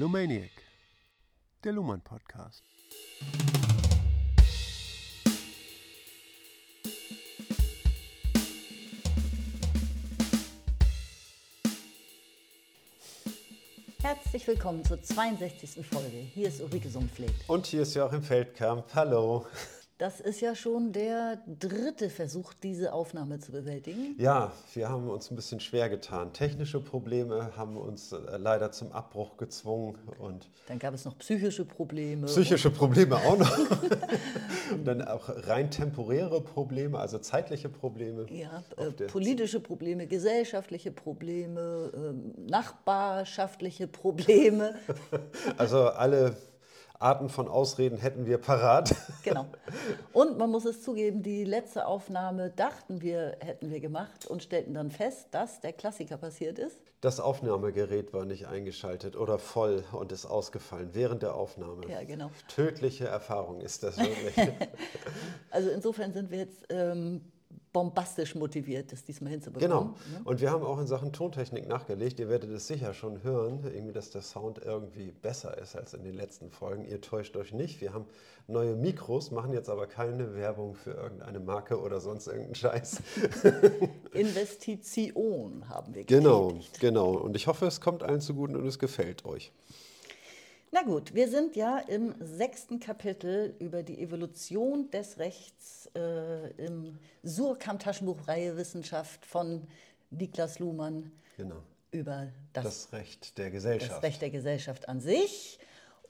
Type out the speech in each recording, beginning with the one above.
Lumaniac, der Luhmann Podcast. Herzlich willkommen zur 62. Folge. Hier ist Ulrike Sumpflegt. Und hier ist Joachim Feldkamp. Hallo. Das ist ja schon der dritte Versuch, diese Aufnahme zu bewältigen. Ja, wir haben uns ein bisschen schwer getan. Technische Probleme haben uns äh, leider zum Abbruch gezwungen. Und Dann gab es noch psychische Probleme. psychische Probleme auch noch. und dann auch rein temporäre Probleme, also zeitliche Probleme. ja, äh, politische Probleme, gesellschaftliche Probleme, ähm, nachbarschaftliche Probleme. Also alle Arten von Ausreden hätten wir parat. genau. Und man muss es zugeben, die letzte Aufnahme dachten wir, hätten wir gemacht und stellten dann fest, dass der Klassiker passiert ist. Das Aufnahmegerät war nicht eingeschaltet oder voll und ist ausgefallen während der Aufnahme. Ja, genau. Tödliche Erfahrung ist das wirklich. Also insofern sind wir jetzt ähm, bombastisch motiviert, das diesmal hinzubekommen. genau. ne? Und wir haben auch in Sachen Tontechnik nachgelegt. Ihr werdet es sicher schon hören, irgendwie, dass der Sound irgendwie besser ist als in den letzten Folgen. Ihr täuscht euch nicht. Wir haben neue Mikros, machen jetzt aber keine Werbung für irgendeine Marke oder sonst irgendeinen Scheiß. Investition haben wir Genau, getätigt. genau. Und ich hoffe, es kommt allen zugute und es gefällt euch. Na gut, wir sind ja im sechsten Kapitel über die Evolution des Rechts äh, im Surkamp-Taschenbuchreihe Wissenschaft von Niklas Luhmann Genau. über das, Das Recht der das Gesellschaft. Recht der Gesellschaft an sich.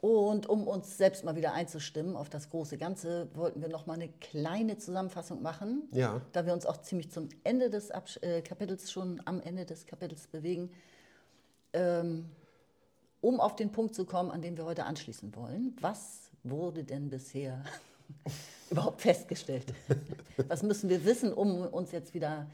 Und um uns selbst mal wieder einzustimmen auf das große Ganze, wollten wir noch mal eine kleine Zusammenfassung machen, Ja. da wir uns auch ziemlich zum Ende des Absch äh, Kapitels schon am Ende des Kapitels bewegen, ähm, um auf den Punkt zu kommen, an dem wir heute anschließen wollen. Was wurde denn bisher überhaupt festgestellt? Was müssen wir wissen, um uns jetzt wieder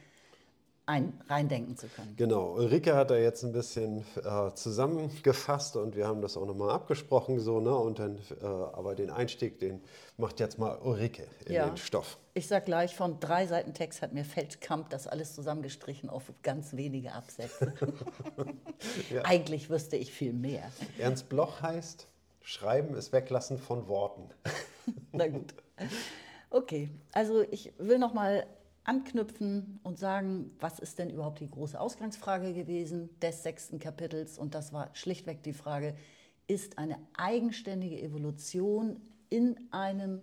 ein reindenken zu können? Genau, Ulrike hat da jetzt ein bisschen äh, zusammengefasst und wir haben das auch nochmal abgesprochen, so, ne? Und dann, äh, aber den Einstieg, den macht jetzt mal Ulrike in Ja. den Stoff. Ich sag gleich, von drei Seiten Text hat mir Feldkamp das alles zusammengestrichen auf ganz wenige Absätze. Eigentlich wüsste ich viel mehr. Ernst Bloch heißt, Schreiben ist Weglassen von Worten. Na gut. Okay, also ich will noch mal anknüpfen und sagen, was ist denn überhaupt die große Ausgangsfrage gewesen des sechsten Kapitels? Und das war schlichtweg die Frage, ist eine eigenständige Evolution in einem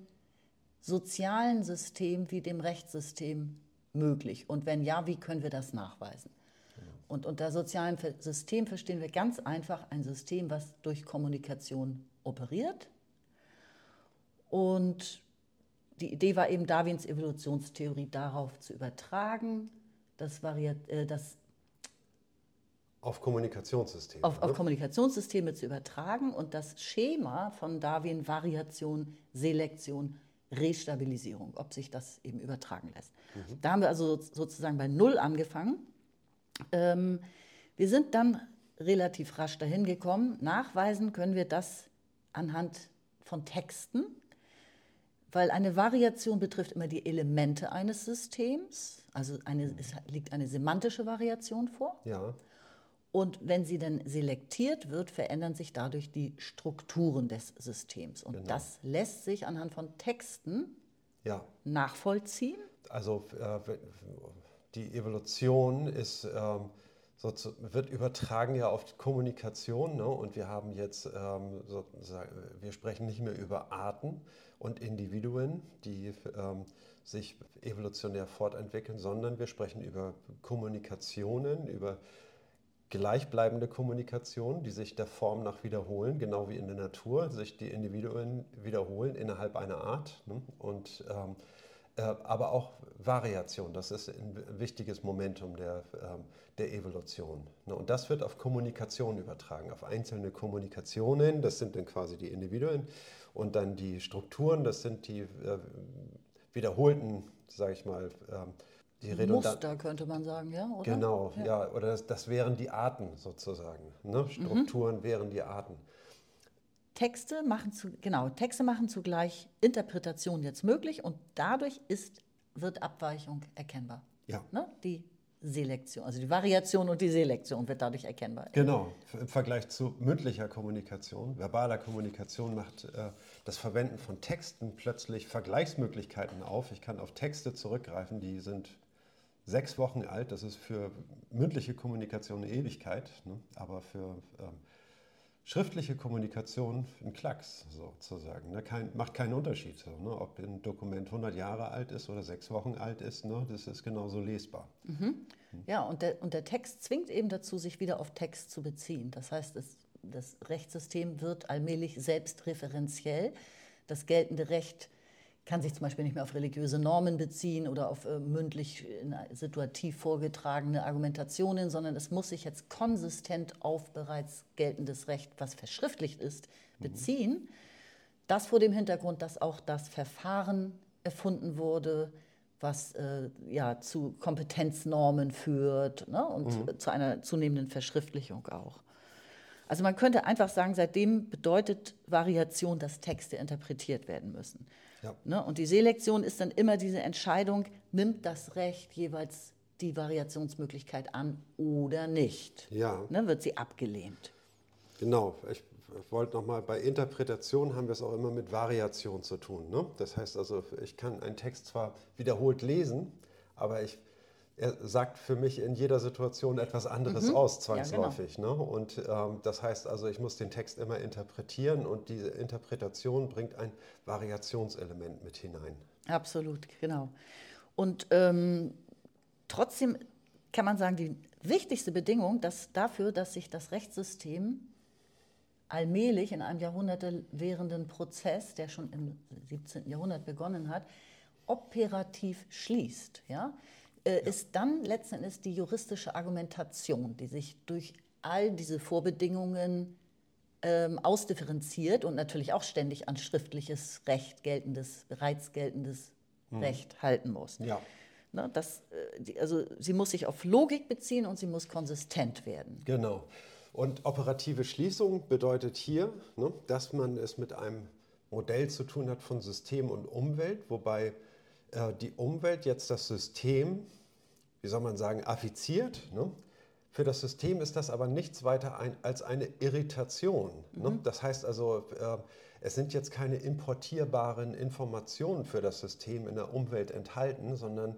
sozialen System wie dem Rechtssystem möglich? Und wenn ja, wie können wir das nachweisen? Und unter sozialem System verstehen wir ganz einfach ein System, was durch Kommunikation operiert. Und die Idee war eben, Darwins Evolutionstheorie darauf zu übertragen, das, variiert, äh, das Auf Kommunikationssysteme. auf, auf ne? Kommunikationssysteme zu übertragen und das Schema von Darwin Variation, Selektion, Restabilisierung, ob sich das eben übertragen lässt. Da haben wir also so- sozusagen bei Null angefangen. Ähm, wir sind dann relativ rasch dahin gekommen. Nachweisen können wir das anhand von Texten, weil eine Variation betrifft immer die Elemente eines Systems. Also eine, es liegt eine semantische Variation vor. Ja, Und wenn sie dann selektiert wird, verändern sich dadurch die Strukturen des Systems. Und Genau. das lässt sich anhand von Texten ja. nachvollziehen. Also äh, die Evolution ist, ähm, sozu- wird übertragen ja auf Kommunikation ne? und wir haben jetzt, ähm, sozusagen, wir sprechen nicht mehr über Arten und Individuen, die ähm, sich evolutionär fortentwickeln, sondern wir sprechen über Kommunikationen, über gleichbleibende Kommunikation, die sich der Form nach wiederholen, genau wie in der Natur, sich die Individuen wiederholen innerhalb einer Art. Ne? Und, ähm, äh, aber auch Variation, das ist ein wichtiges Momentum der, ähm, der Evolution. Ne? Und das wird auf Kommunikation übertragen, auf einzelne Kommunikationen, das sind dann quasi die Individuen, und dann die Strukturen, das sind die äh, wiederholten, sage ich mal, ähm, die redundanten. Muster könnte man sagen, ja? Oder? Genau, ja, oder das, das wären die Arten sozusagen. Ne? Strukturen wären die Arten. Texte machen zu, genau, Texte machen zugleich Interpretation jetzt möglich und dadurch ist, wird Abweichung erkennbar. Ja. Ne? Die Selektion, also die Variation und die Selektion wird dadurch erkennbar. Genau, im Vergleich zu mündlicher Kommunikation, verbaler Kommunikation macht äh, das Verwenden von Texten plötzlich Vergleichsmöglichkeiten auf. Ich kann auf Texte zurückgreifen, die sind sechs Wochen alt. Das ist für mündliche Kommunikation eine Ewigkeit, ne? aber für ähm, schriftliche Kommunikation ein Klacks sozusagen. Ne? Kein, macht keinen Unterschied, so, ne? ob ein Dokument 100 Jahre alt ist oder sechs Wochen alt ist. Ne? Das ist genauso lesbar. Mhm. Ja, und der, und der Text zwingt eben dazu, sich wieder auf Text zu beziehen. Das heißt, es, das Rechtssystem wird allmählich selbstreferenziell. Das geltende Recht kann sich zum Beispiel nicht mehr auf religiöse Normen beziehen oder auf äh, mündlich situativ vorgetragene Argumentationen, sondern es muss sich jetzt konsistent auf bereits geltendes Recht, was verschriftlicht ist, mhm. beziehen. Mhm. Das vor dem Hintergrund, dass auch das Verfahren erfunden wurde, was äh, ja, zu Kompetenznormen führt ne, und mhm. zu einer zunehmenden Verschriftlichung auch. Also man könnte einfach sagen, seitdem bedeutet Variation, dass Texte interpretiert werden müssen. Ja. Ne? Und die Selektion ist dann immer diese Entscheidung, nimmt das Recht jeweils die Variationsmöglichkeit an oder nicht? Ja. Ne? Wird sie abgelehnt? Genau. Ich wollte nochmal, bei Interpretation haben wir es auch immer mit Variation zu tun. Ne? Das heißt also, ich kann einen Text zwar wiederholt lesen, aber ich er sagt für mich in jeder Situation etwas anderes mhm. aus, zwangsläufig. Ja, genau. ne? Und ähm, das heißt also, ich muss den Text immer interpretieren und diese Interpretation bringt ein Variationselement mit hinein. Absolut, genau. Und ähm, trotzdem kann man sagen, die wichtigste Bedingung dass dafür, dass sich das Rechtssystem allmählich in einem Jahrhunderte währenden Prozess, der schon im 17. Jahrhundert begonnen hat, operativ schließt. Ja? Äh, ja. ist dann letzten Endes die juristische Argumentation, die sich durch all diese Vorbedingungen ähm, ausdifferenziert und natürlich auch ständig an schriftliches Recht geltendes, bereits geltendes hm. Recht halten muss. Ja. Ne, das, äh, also sie muss sich auf Logik beziehen und sie muss konsistent werden. Genau. Und operative Schließung bedeutet hier, ne, dass man es mit einem Modell zu tun hat von System und Umwelt, wobei äh, die Umwelt jetzt das System, wie soll man sagen, affiziert. Ne? Für das System ist das aber nichts weiter ein, als eine Irritation. Ne? Mhm. Ne? Das heißt also, äh, es sind jetzt keine importierbaren Informationen für das System in der Umwelt enthalten, sondern,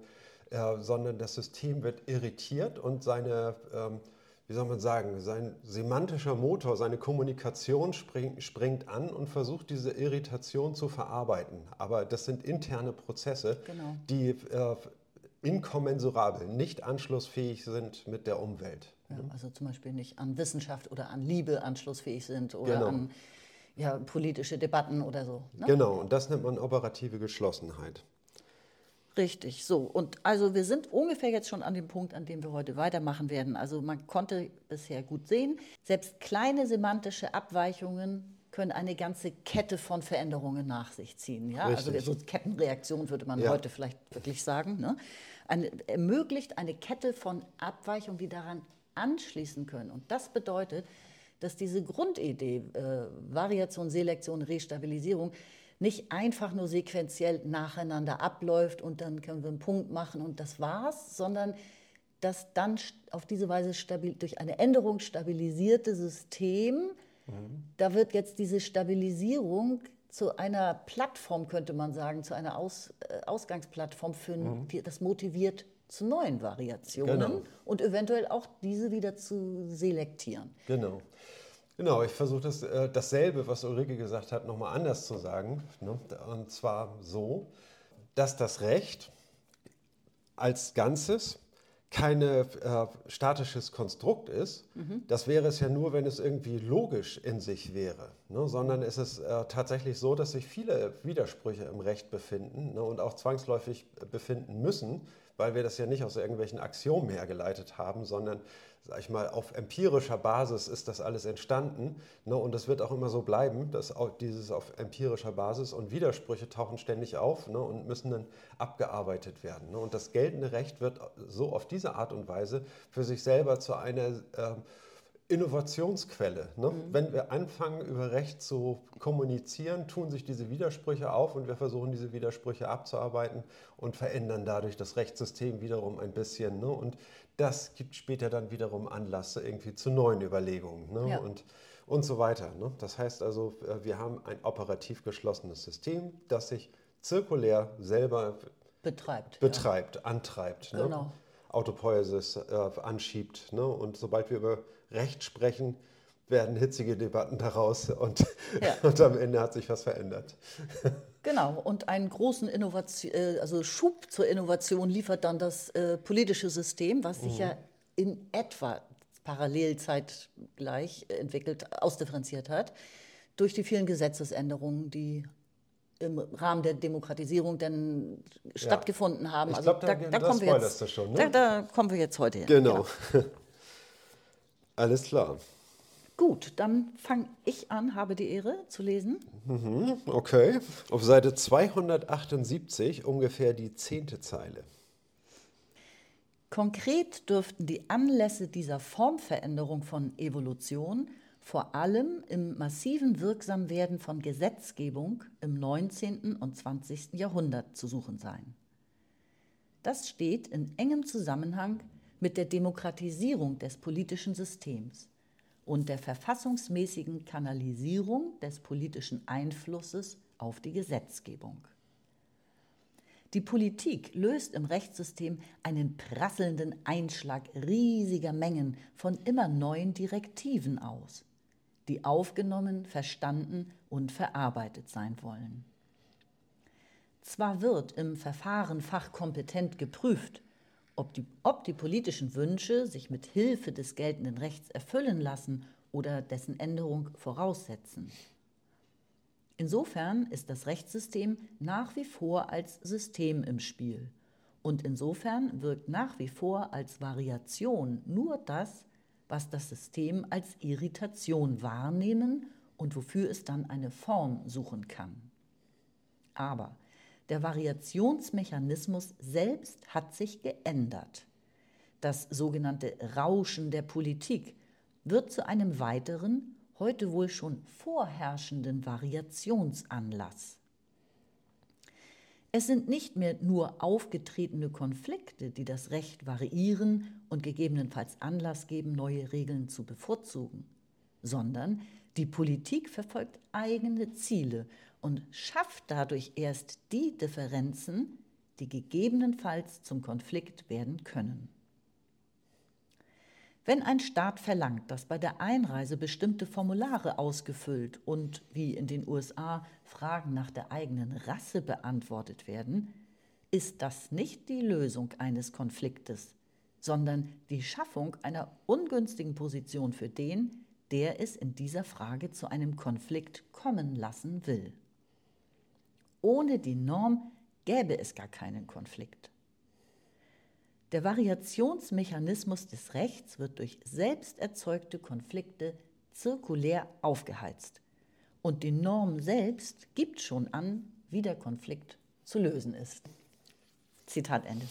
äh, sondern das System wird irritiert und seine ähm, wie soll man sagen, sein semantischer Motor, seine Kommunikation spring, springt an und versucht diese Irritation zu verarbeiten. Aber das sind interne Prozesse, genau. die äh, inkommensurabel, nicht anschlussfähig sind mit der Umwelt. Ja, also zum Beispiel nicht an Wissenschaft oder an Liebe anschlussfähig sind oder genau. an ja, politische Debatten oder so. Ne? Genau, und das nennt man operative Geschlossenheit. Richtig, so. Und also wir sind ungefähr jetzt schon an dem Punkt, an dem wir heute weitermachen werden. Also man konnte bisher gut sehen, selbst kleine semantische Abweichungen können eine ganze Kette von Veränderungen nach sich ziehen. Ja? Also so Kettenreaktion würde man ja. heute vielleicht wirklich sagen. Ne? Eine, ermöglicht eine Kette von Abweichungen, die daran anschließen können. Und das bedeutet, dass diese Grundidee, äh, Variation, Selektion, Restabilisierung, nicht einfach nur sequenziell nacheinander abläuft und dann können wir einen Punkt machen und das war's, sondern dass dann auf diese Weise stabil, durch eine Änderung stabilisierte System, mhm. da wird jetzt diese Stabilisierung zu einer Plattform, könnte man sagen, zu einer Aus, äh, Ausgangsplattform, für, mhm. das motiviert zu neuen Variationen genau. und eventuell auch diese wieder zu selektieren. Genau. Genau, ich versuche das, äh, dasselbe, was Ulrike gesagt hat, nochmal anders zu sagen. Ne? Und zwar so, dass das Recht als Ganzes kein äh, statisches Konstrukt ist. Mhm. Das wäre es ja nur, wenn es irgendwie logisch in sich wäre. Ne? Sondern es ist äh, tatsächlich so, dass sich viele Widersprüche im Recht befinden ne? und auch zwangsläufig befinden müssen, weil wir das ja nicht aus irgendwelchen Axiomen hergeleitet haben, sondern sag ich mal, auf empirischer Basis ist das alles entstanden. Ne? Und das wird auch immer so bleiben, dass auch dieses auf empirischer Basis und Widersprüche tauchen ständig auf ne? und müssen dann abgearbeitet werden. Ne? Und das geltende Recht wird so auf diese Art und Weise für sich selber zu einer äh, Innovationsquelle. Ne? Mhm. Wenn wir anfangen, über Recht zu kommunizieren, tun sich diese Widersprüche auf und wir versuchen, diese Widersprüche abzuarbeiten und verändern dadurch das Rechtssystem wiederum ein bisschen. Ne? Und das gibt später dann wiederum Anlass irgendwie zu neuen Überlegungen ne? ja. und, und so weiter. Ne? Das heißt also, äh, wir haben ein operativ geschlossenes System, das sich zirkulär selber betreibt, betreibt ja. antreibt. Ne? Genau. Autopoiesis äh, anschiebt. Ne? Und sobald wir über Recht sprechen, werden hitzige Debatten daraus und, ja. und am Ende hat sich was verändert. Genau, und einen großen Innovation, äh, also Schub zur Innovation liefert dann das äh, politische System, was sich mhm. ja in etwa parallel zeitgleich entwickelt, ausdifferenziert hat, durch die vielen Gesetzesänderungen, die im Rahmen der Demokratisierung denn ja. stattgefunden haben. Ich also glaub, da, da, da, kommen wir jetzt, schon, ne? da, da, kommen wir jetzt heute hin. Genau. genau. Alles klar. Gut, dann fange ich an, habe die Ehre zu lesen. Mhm, okay, auf Seite 278 ungefähr die zehnte Zeile. Konkret dürften die Anlässe dieser Formveränderung von Evolution vor allem im massiven Wirksamwerden von Gesetzgebung im 19. und 20. Jahrhundert zu suchen sein. Das steht in engem Zusammenhang mit der Demokratisierung des politischen Systems und der verfassungsmäßigen Kanalisierung des politischen Einflusses auf die Gesetzgebung. Die Politik löst im Rechtssystem einen prasselnden Einschlag riesiger Mengen von immer neuen Direktiven aus die aufgenommen, verstanden und verarbeitet sein wollen. Zwar wird im Verfahren fachkompetent geprüft, ob die, ob die politischen Wünsche sich mit Hilfe des geltenden Rechts erfüllen lassen oder dessen Änderung voraussetzen. Insofern ist das Rechtssystem nach wie vor als System im Spiel und insofern wirkt nach wie vor als Variation nur das, was das System als Irritation wahrnehmen und wofür es dann eine Form suchen kann. Aber der Variationsmechanismus selbst hat sich geändert. Das sogenannte Rauschen der Politik wird zu einem weiteren, heute wohl schon vorherrschenden Variationsanlass. Es sind nicht mehr nur aufgetretene Konflikte, die das Recht variieren und gegebenenfalls Anlass geben, neue Regeln zu bevorzugen, sondern die Politik verfolgt eigene Ziele und schafft dadurch erst die Differenzen, die gegebenenfalls zum Konflikt werden können. Wenn ein Staat verlangt, dass bei der Einreise bestimmte Formulare ausgefüllt und, wie in den USA, Fragen nach der eigenen Rasse beantwortet werden, ist das nicht die Lösung eines Konfliktes, sondern die Schaffung einer ungünstigen Position für den, der es in dieser Frage zu einem Konflikt kommen lassen will. Ohne die Norm gäbe es gar keinen Konflikt. Der Variationsmechanismus des Rechts wird durch selbst erzeugte Konflikte zirkulär aufgeheizt. Und die Norm selbst gibt schon an, wie der Konflikt zu lösen ist. Zitat Ende.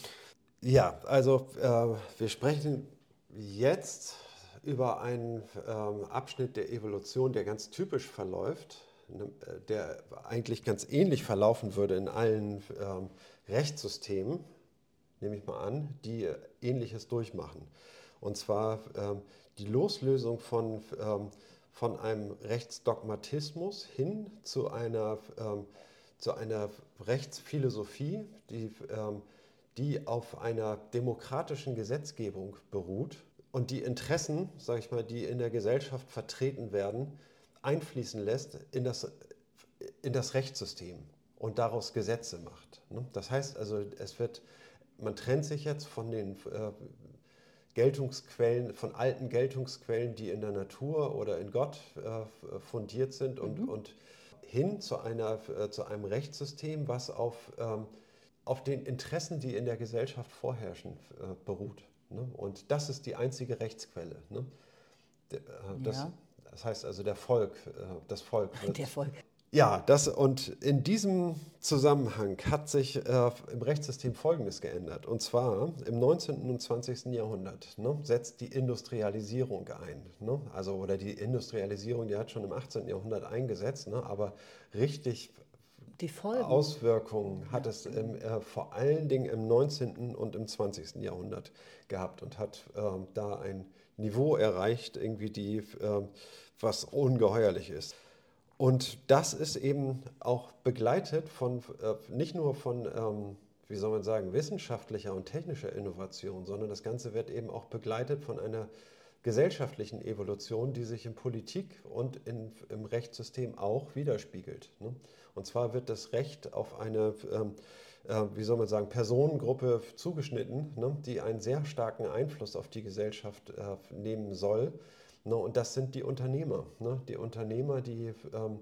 Ja, also äh, wir sprechen jetzt über einen ähm, Abschnitt der Evolution, der ganz typisch verläuft, der eigentlich ganz ähnlich verlaufen würde in allen ähm, Rechtssystemen nehme ich mal an, die Ähnliches durchmachen. Und zwar ähm, die Loslösung von, ähm, von einem Rechtsdogmatismus hin zu einer, ähm, zu einer Rechtsphilosophie, die, ähm, die auf einer demokratischen Gesetzgebung beruht und die Interessen, sage ich mal, die in der Gesellschaft vertreten werden, einfließen lässt in das, in das Rechtssystem und daraus Gesetze macht. Ne? Das heißt also, es wird man trennt sich jetzt von den äh, Geltungsquellen, von alten Geltungsquellen, die in der Natur oder in Gott äh, fundiert sind und, mhm. und hin zu, einer, äh, zu einem Rechtssystem, was auf, ähm, auf den Interessen, die in der Gesellschaft vorherrschen, beruht. Ne? Und das ist die einzige Rechtsquelle. Ne? Das, ja. Das heißt also der Volk, äh, das Volk. Wird, der Volk. Ja, das und in diesem Zusammenhang hat sich äh, im Rechtssystem Folgendes geändert. Und zwar im 19. und 20. Jahrhundert ne, setzt die Industrialisierung ein. Ne? Also, oder die Industrialisierung, die hat schon im 18. Jahrhundert eingesetzt, ne? aber richtig. Auswirkungen hat es im, äh, vor allen Dingen im 19. und im 20. Jahrhundert gehabt und hat äh, da ein Niveau erreicht, irgendwie die, äh, was ungeheuerlich ist. Und das ist eben auch begleitet von, äh, nicht nur von, ähm, wie soll man sagen, wissenschaftlicher und technischer Innovation, sondern das Ganze wird eben auch begleitet von einer gesellschaftlichen Evolution, die sich in Politik und in, im Rechtssystem auch widerspiegelt. Ne? Und zwar wird das Recht auf eine, ähm, äh, wie soll man sagen, Personengruppe zugeschnitten, ne? die einen sehr starken Einfluss auf die Gesellschaft äh, nehmen soll Ne, und das sind die Unternehmer. Ne? Die Unternehmer, die ähm,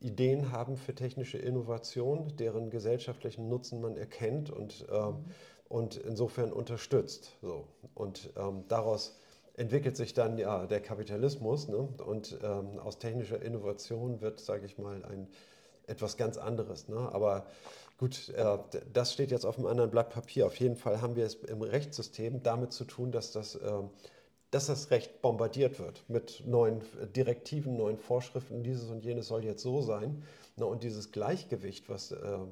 Ideen haben für technische Innovation, deren gesellschaftlichen Nutzen man erkennt und, ähm, mhm. und insofern unterstützt. So. Und ähm, daraus entwickelt sich dann ja der Kapitalismus ne? und ähm, aus technischer Innovation wird, sage ich mal, ein etwas ganz anderes. Ne? Aber gut, äh, das steht jetzt auf einem anderen Blatt Papier. Auf jeden Fall haben wir es im Rechtssystem damit zu tun, dass das äh, dass das Recht bombardiert wird mit neuen Direktiven, neuen Vorschriften, dieses und jenes soll jetzt so sein. und dieses Gleichgewicht, was, äh, äh,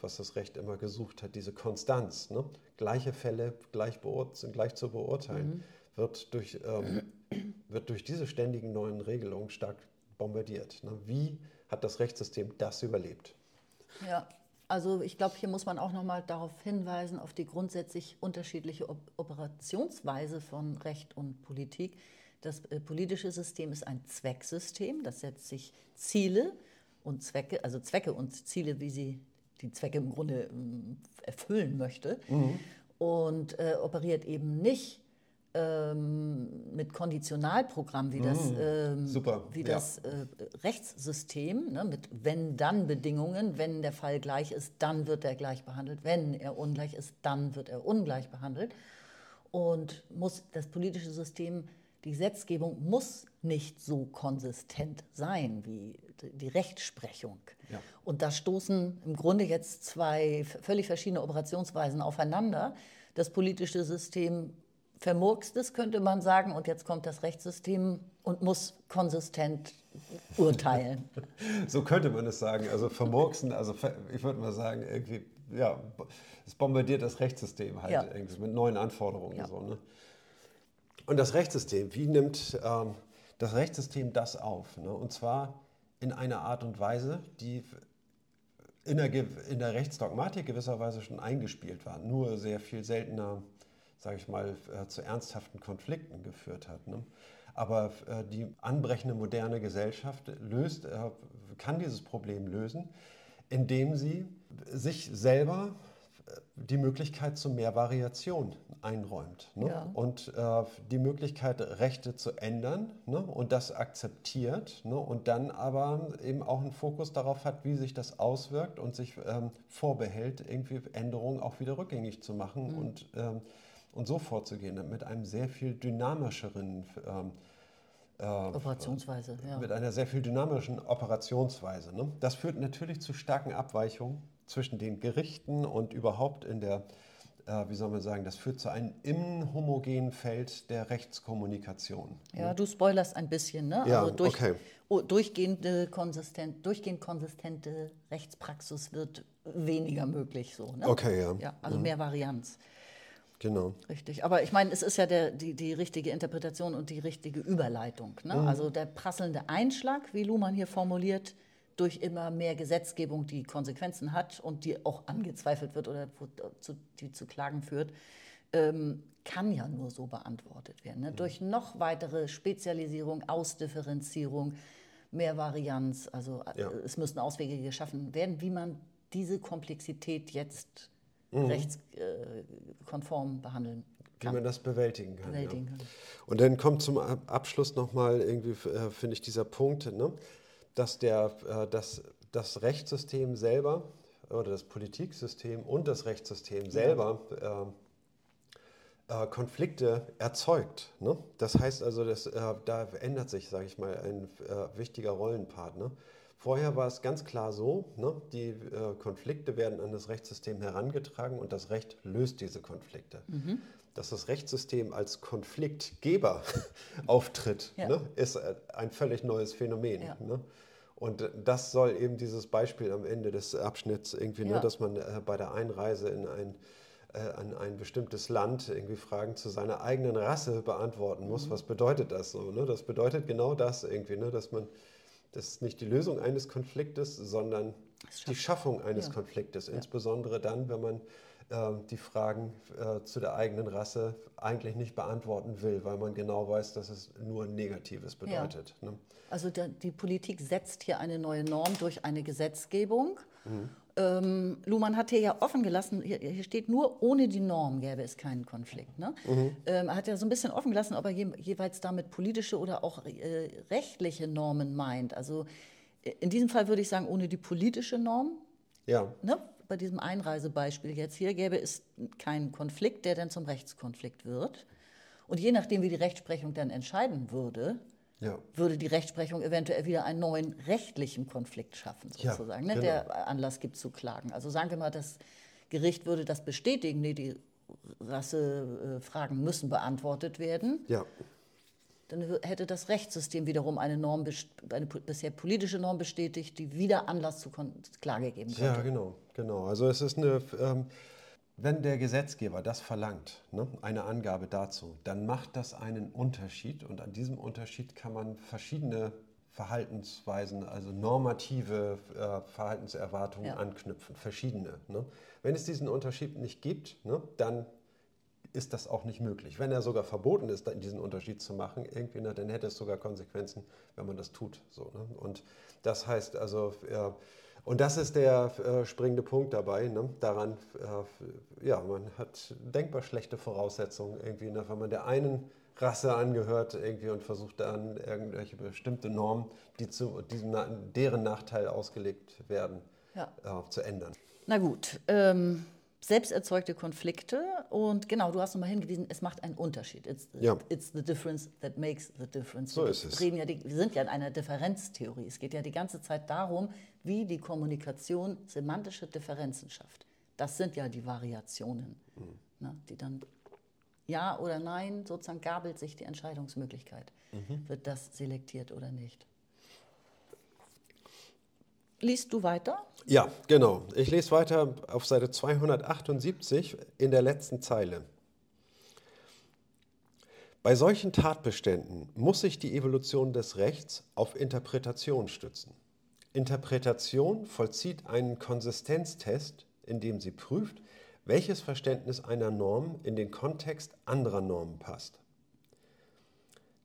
was das Recht immer gesucht hat, diese Konstanz, ne? gleiche Fälle gleich, sind gleich zu beurteilen, mhm. wird, durch, ähm, wird durch diese ständigen neuen Regelungen stark bombardiert. Ne? Wie hat das Rechtssystem das überlebt? Ja, also ich glaube, hier muss man auch nochmal darauf hinweisen, auf die grundsätzlich unterschiedliche Operationsweise von Recht und Politik. Das äh, politische System ist ein Zwecksystem, das setzt sich Ziele und Zwecke, also Zwecke und Ziele, wie sie die Zwecke im Grunde äh, erfüllen möchte. Mhm. Und äh, operiert eben nicht ähm, mit Konditionalprogramm wie das, mm, ähm, wie ja. das äh, Rechtssystem, ne, mit Wenn-Dann-Bedingungen. Wenn der Fall gleich ist, dann wird er gleich behandelt. Wenn er ungleich ist, dann wird er ungleich behandelt. Und muss das politische System, die Gesetzgebung muss nicht so konsistent sein wie die Rechtsprechung. Ja. Und da stoßen im Grunde jetzt zwei völlig verschiedene Operationsweisen aufeinander. Das politische System vermurkstes, könnte man sagen. Und jetzt kommt das Rechtssystem und muss konsistent urteilen. so könnte man es sagen. Also vermurksen, also ich würde mal sagen, irgendwie, ja, es bombardiert das Rechtssystem halt ja. mit neuen Anforderungen. Ja. So, ne? Und das Rechtssystem, wie nimmt ähm, das Rechtssystem das auf? Ne? Und zwar in einer Art und Weise, die in der, in der Rechtsdogmatik gewisserweise schon eingespielt war, nur sehr viel seltener sage ich mal, äh, zu ernsthaften Konflikten geführt hat. Ne? Aber äh, die anbrechende moderne Gesellschaft löst, äh, kann dieses Problem lösen, indem sie sich selber die Möglichkeit zu mehr Variation einräumt ne? ja. und äh, die Möglichkeit, Rechte zu ändern ne? und das akzeptiert ne? und dann aber eben auch einen Fokus darauf hat, wie sich das auswirkt und sich ähm, vorbehält, irgendwie Änderungen auch wieder rückgängig zu machen mhm. und ähm, und so vorzugehen, mit einem sehr viel dynamischeren ähm, äh, Operationsweise, ja. Mit einer sehr viel dynamischen Operationsweise. Ne? Das führt natürlich zu starken Abweichungen zwischen den Gerichten und überhaupt in der, äh, wie soll man sagen, das führt zu einem inhomogenen Feld der Rechtskommunikation. Ja, ne? du spoilerst ein bisschen, ne? Ja, also durch, okay. durchgehende, konsistent, durchgehend konsistente Rechtspraxis wird weniger möglich. So, ne? Okay, ja. ja also mhm. mehr Varianz. Genau. Richtig. Aber ich meine, es ist ja der, die, die richtige Interpretation und die richtige Überleitung. Ne? Mhm. Also der prasselnde Einschlag, wie Luhmann hier formuliert, durch immer mehr Gesetzgebung, die Konsequenzen hat und die auch angezweifelt wird oder zu, die zu Klagen führt, ähm, kann ja nur so beantwortet werden. Ne? Mhm. Durch noch weitere Spezialisierung, Ausdifferenzierung, mehr Varianz. Also äh, ja. es müssen Auswege geschaffen werden, wie man diese Komplexität jetzt mhm. rechtskonform behandeln kann. Wie man das bewältigen kann. Bewältigen ja. kann. Und dann kommt zum Abschluss nochmal irgendwie, äh, finde ich, dieser Punkt, ne, dass der, äh, dass das Rechtssystem selber oder das Politiksystem und das Rechtssystem selber ja. äh, äh, Konflikte erzeugt. Ne? Das heißt also, dass, äh, da ändert sich, sage ich mal, ein äh, wichtiger Rollenpartner Vorher war es ganz klar so, ne, die äh, Konflikte werden an das Rechtssystem herangetragen und das Recht löst diese Konflikte. Mhm. Dass das Rechtssystem als Konfliktgeber auftritt, ja. ne, ist äh, ein völlig neues Phänomen. Ja. Ne? Und das soll eben dieses Beispiel am Ende des Abschnitts irgendwie, ne, ja. dass man bei der Einreise in ein an ein bestimmtes Land irgendwie Fragen zu seiner eigenen Rasse beantworten muss. Mhm. Was bedeutet das so? Ne? Das bedeutet genau das irgendwie, ne? dass man das ist nicht die Lösung eines Konfliktes, sondern die Schaffung eines ja. Konfliktes. Insbesondere dann, wenn man äh, die Fragen äh, zu der eigenen Rasse eigentlich nicht beantworten will, weil man genau weiß, dass es nur Negatives bedeutet. Ja. Ne? Also der, die Politik setzt hier eine neue Norm durch eine Gesetzgebung. Mhm. Ähm, Luhmann hat hier ja offen gelassen, hier, hier, steht nur, ohne die Norm gäbe es keinen Konflikt. Ne? Mhm. Ähm, er hat ja so ein bisschen offen gelassen, ob er je, jeweils damit politische oder auch äh, rechtliche Normen meint. Also äh, in diesem Fall würde ich sagen, ohne die politische Norm. Ja. Ne? Bei diesem Einreisebeispiel jetzt hier gäbe es keinen Konflikt, der dann zum Rechtskonflikt wird. Und je nachdem, wie die Rechtsprechung dann entscheiden würde, ja. würde die Rechtsprechung eventuell wieder einen neuen rechtlichen Konflikt schaffen, sozusagen, ja, ne, genau. der Anlass gibt zu klagen. Also sagen wir mal, das Gericht würde das bestätigen, nee, die Rassefragen müssen beantwortet werden. Ja. Dann hätte das Rechtssystem wiederum eine Norm, eine bisher politische Norm bestätigt, die wieder Anlass zu Klage geben könnte. Ja, genau, genau. Also es ist eine ähm, wenn der Gesetzgeber das verlangt, ne, eine Angabe dazu, dann macht das einen Unterschied und an diesem Unterschied kann man verschiedene Verhaltensweisen, also normative äh, Verhaltenserwartungen ja. anknüpfen, verschiedene. Ne. Wenn es diesen Unterschied nicht gibt, ne, dann ist das auch nicht möglich. Wenn er sogar verboten ist, diesen Unterschied zu machen, irgendwie, na, dann hätte es sogar Konsequenzen, wenn man das tut. So, ne? Und das heißt also, äh, und das ist der äh, springende Punkt dabei. Ne? Daran, äh, ja, man hat denkbar schlechte Voraussetzungen irgendwie, ne? wenn man der einen Rasse angehört irgendwie und versucht dann irgendwelche bestimmte Normen, die zu diesem, deren Nachteil ausgelegt werden, ja. äh, zu ändern. Na gut, ähm, selbst erzeugte Konflikte und genau, du hast nochmal hingewiesen, es macht einen Unterschied. It's the, ja. it's the difference that makes the difference. So wir ist es. Reden ja die, wir sind ja in einer Differenztheorie. Es geht ja die ganze Zeit darum, wie die Kommunikation semantische Differenzen schafft. Das sind ja die Variationen, mhm. ne, die dann ja oder nein, sozusagen gabelt sich die Entscheidungsmöglichkeit. Mhm. Wird das selektiert oder nicht? Liest du weiter? Ja, genau. Ich lese weiter auf Seite 278 in der letzten Zeile. Bei solchen Tatbeständen muss sich die Evolution des Rechts auf Interpretation stützen. Interpretation vollzieht einen Konsistenztest, indem sie prüft, welches Verständnis einer Norm in den Kontext anderer Normen passt.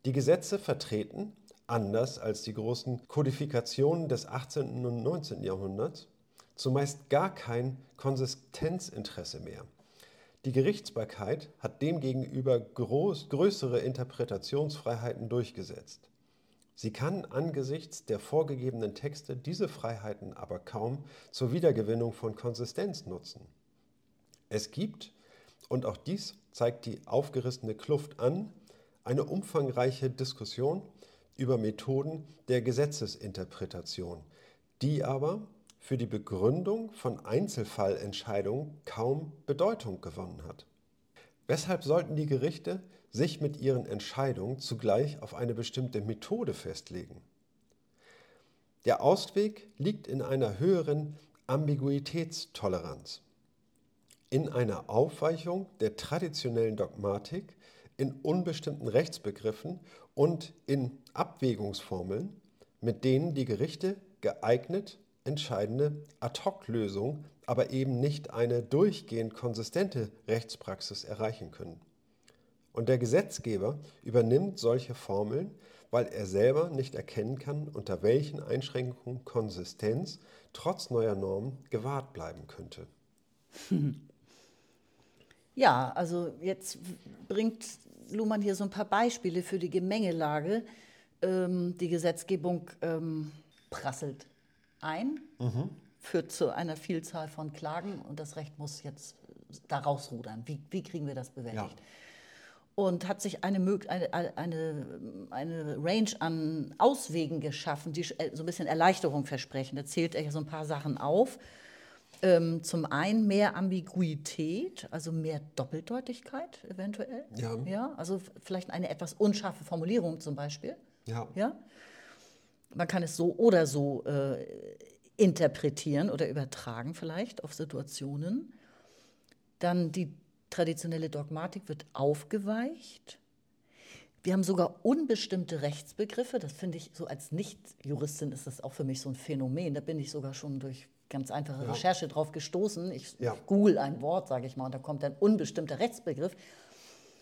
Die Gesetze vertreten anders als die großen Kodifikationen des 18. und 19. Jahrhunderts, zumeist gar kein Konsistenzinteresse mehr. Die Gerichtsbarkeit hat demgegenüber groß, größere Interpretationsfreiheiten durchgesetzt. Sie kann angesichts der vorgegebenen Texte diese Freiheiten aber kaum zur Wiedergewinnung von Konsistenz nutzen. Es gibt, und auch dies zeigt die aufgerissene Kluft an, eine umfangreiche Diskussion über Methoden der Gesetzesinterpretation, die aber für die Begründung von Einzelfallentscheidungen kaum Bedeutung gewonnen hat. Weshalb sollten die Gerichte sich mit ihren Entscheidungen zugleich auf eine bestimmte Methode festlegen? Der Ausweg liegt in einer höheren Ambiguitätstoleranz, in einer Aufweichung der traditionellen Dogmatik, in unbestimmten Rechtsbegriffen und in Abwägungsformeln, mit denen die Gerichte geeignet entscheidende Ad-hoc-Lösungen, aber eben nicht eine durchgehend konsistente Rechtspraxis erreichen können. Und der Gesetzgeber übernimmt solche Formeln, weil er selber nicht erkennen kann, unter welchen Einschränkungen Konsistenz trotz neuer Normen gewahrt bleiben könnte. Ja, also jetzt bringt Luhmann hier so ein paar Beispiele für die Gemengelage. Ähm, die Gesetzgebung ähm, prasselt ein, mhm. führt zu einer Vielzahl von Klagen und das Recht muss jetzt da rausrudern. Wie, wie kriegen wir das bewältigt? Ja. und hat sich eine, eine, eine, eine Range an Auswegen geschaffen, die äh, so ein bisschen Erleichterung versprechen. Da zählt er ja so ein paar Sachen auf. Ähm, zum einen mehr Ambiguität, also mehr Doppeldeutigkeit eventuell. Ja. ja. Also vielleicht eine etwas unscharfe Formulierung zum Beispiel. Ja. ja? Man kann es so oder so äh, interpretieren oder übertragen vielleicht auf Situationen. Dann die traditionelle Dogmatik wird aufgeweicht. Wir haben sogar unbestimmte Rechtsbegriffe. Das finde ich so als Nicht-Juristin ist das auch für mich so ein Phänomen. Da bin ich sogar schon durch ganz einfache ja. Recherche drauf gestoßen. Ich ja. google ein Wort, sage ich mal, und da kommt ein unbestimmter Rechtsbegriff.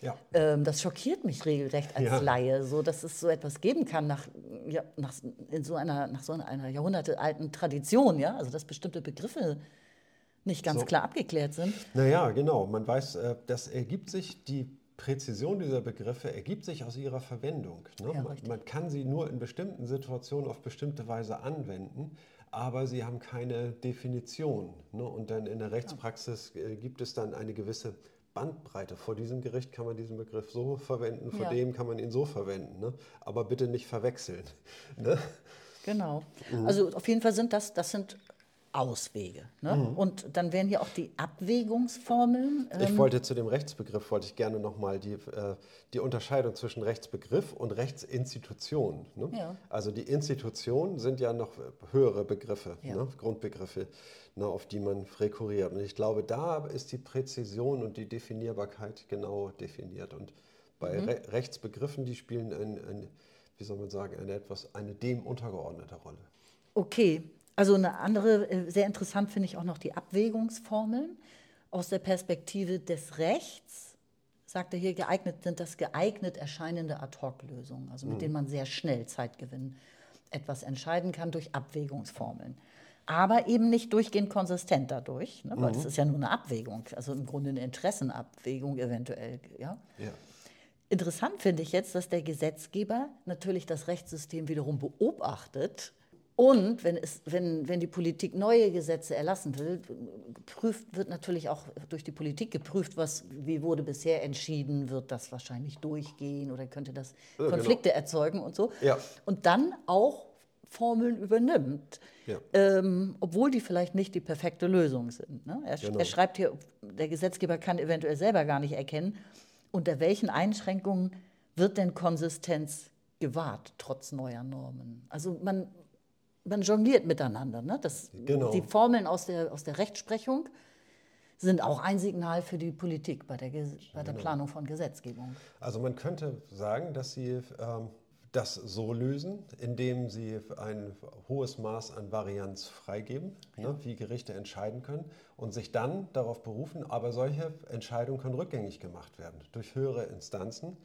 Ja. Ähm, das schockiert mich regelrecht als ja. Laie, so dass es so etwas geben kann nach, ja, nach, in so einer, nach so einer jahrhundertealten Tradition, ja, also dass bestimmte Begriffe nicht ganz so. klar abgeklärt sind. Naja, genau. Man weiß, äh, das ergibt sich, die Präzision dieser Begriffe ergibt sich aus ihrer Verwendung. Ne? Ja, man, man, kann sie nur in bestimmten Situationen auf bestimmte Weise anwenden, aber sie haben keine Definition. Ne? Und dann in der Rechtspraxis äh, gibt es dann eine gewisse Bandbreite. Vor diesem Gericht kann man diesen Begriff so verwenden, vor ja. dem kann man ihn so verwenden. Ne? Aber bitte nicht verwechseln. Ne? Genau. Mhm. Also auf jeden Fall sind das, das sind Auswege. Ne? Mhm. Und dann wären hier auch die Abwägungsformeln. Ähm ich wollte zu dem Rechtsbegriff, wollte ich gerne nochmal die, äh, die Unterscheidung zwischen Rechtsbegriff und Rechtsinstitution. Ne? Ja. Also die Institutionen sind ja noch höhere Begriffe, ja. ne? Grundbegriffe, ne, auf die man rekurriert. Und ich glaube, da ist die Präzision und die Definierbarkeit genau definiert. Und bei mhm. Re Rechtsbegriffen, die spielen ein, ein, wie soll man sagen, eine etwas, eine dem untergeordnete Rolle. Okay, also eine andere, äh, sehr interessant finde ich auch noch die Abwägungsformeln aus der Perspektive des Rechts. Sagt er hier, geeignet sind das geeignet erscheinende Ad-Hoc-Lösungen, also mit mhm. denen man sehr schnell Zeitgewinn etwas entscheiden kann durch Abwägungsformeln. Aber eben nicht durchgehend konsistent dadurch, ne, weil mhm. das ist ja nur eine Abwägung, also im Grunde eine Interessenabwägung eventuell. Ja? ja. Interessant finde ich jetzt, dass der Gesetzgeber natürlich das Rechtssystem wiederum beobachtet und wenn, es, wenn, wenn die Politik neue Gesetze erlassen will, prüft, wird natürlich auch durch die Politik geprüft, was, wie wurde bisher entschieden, wird das wahrscheinlich durchgehen oder könnte das ja, genau. Konflikte genau. erzeugen und so. Ja. Und dann auch Formeln übernimmt, ja. ähm, obwohl die vielleicht nicht die perfekte Lösung sind. Ne? Er, genau. er schreibt hier, der Gesetzgeber kann eventuell selber gar nicht erkennen, unter welchen Einschränkungen wird denn Konsistenz gewahrt, trotz neuer Normen. Also man man jongliert miteinander. Ne? Das, genau. Die Formeln aus der, aus der Rechtsprechung sind auch ein Signal für die Politik bei der, bei der genau. Planung von Gesetzgebung. Also man könnte sagen, dass Sie ähm, das so lösen, indem Sie ein hohes Maß an Varianz freigeben, ne, ja. ne, wie Gerichte entscheiden können und sich dann darauf berufen, aber solche Entscheidungen können rückgängig gemacht werden durch höhere Instanzen.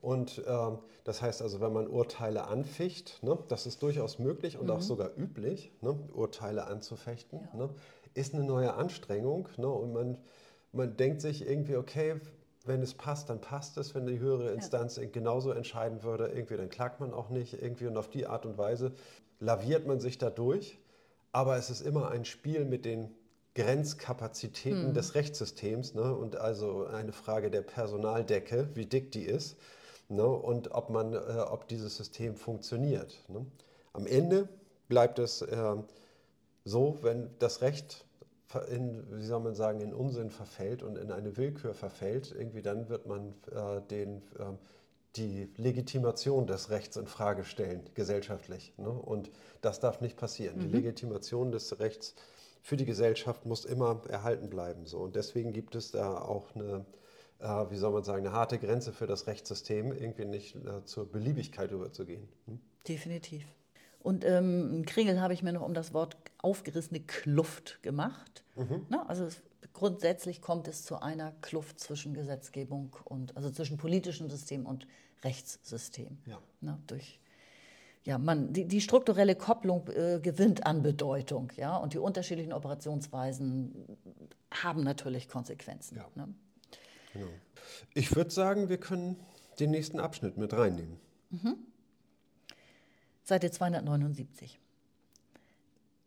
Und ähm, das heißt also, wenn man Urteile anficht, ne, das ist durchaus möglich und mhm. auch sogar üblich, ne, Urteile anzufechten, ja. ne, ist eine neue Anstrengung. Ne, und man, man denkt sich irgendwie, okay, wenn es passt, dann passt es. Wenn die höhere Instanz ja. genauso entscheiden würde, irgendwie, dann klagt man auch nicht irgendwie. Und auf die Art und Weise laviert man sich da durch. Aber es ist immer ein Spiel mit den Grenzkapazitäten mhm. des Rechtssystems ne? und also eine Frage der Personaldecke, wie dick die ist ne, und ob, man, äh, ob dieses System funktioniert. Ne. Am Ende bleibt es äh, so, wenn das Recht in, wie soll man sagen, in Unsinn verfällt und in eine Willkür verfällt, irgendwie dann wird man äh, den, äh, die Legitimation des Rechts in Frage stellen, gesellschaftlich. Ne? Und das darf nicht passieren. Mhm. Die Legitimation des Rechts für die Gesellschaft muss immer erhalten bleiben. So. Und deswegen gibt es da auch eine wie soll man sagen, eine harte Grenze für das Rechtssystem, irgendwie nicht äh, zur Beliebigkeit überzugehen. Hm? Definitiv. Und ähm, einen Kringel habe ich mir noch um das Wort aufgerissene Kluft gemacht. Mhm. Na, also es, grundsätzlich kommt es zu einer Kluft zwischen Gesetzgebung und, also zwischen politischem System und Rechtssystem. Ja. Na, durch, ja, man, die, die strukturelle Kopplung äh, gewinnt an Bedeutung, ja, und die unterschiedlichen Operationsweisen haben natürlich Konsequenzen. Ja. Ne? Genau. Ich würde sagen, wir können den nächsten Abschnitt mit reinnehmen. Mhm. Seite 279.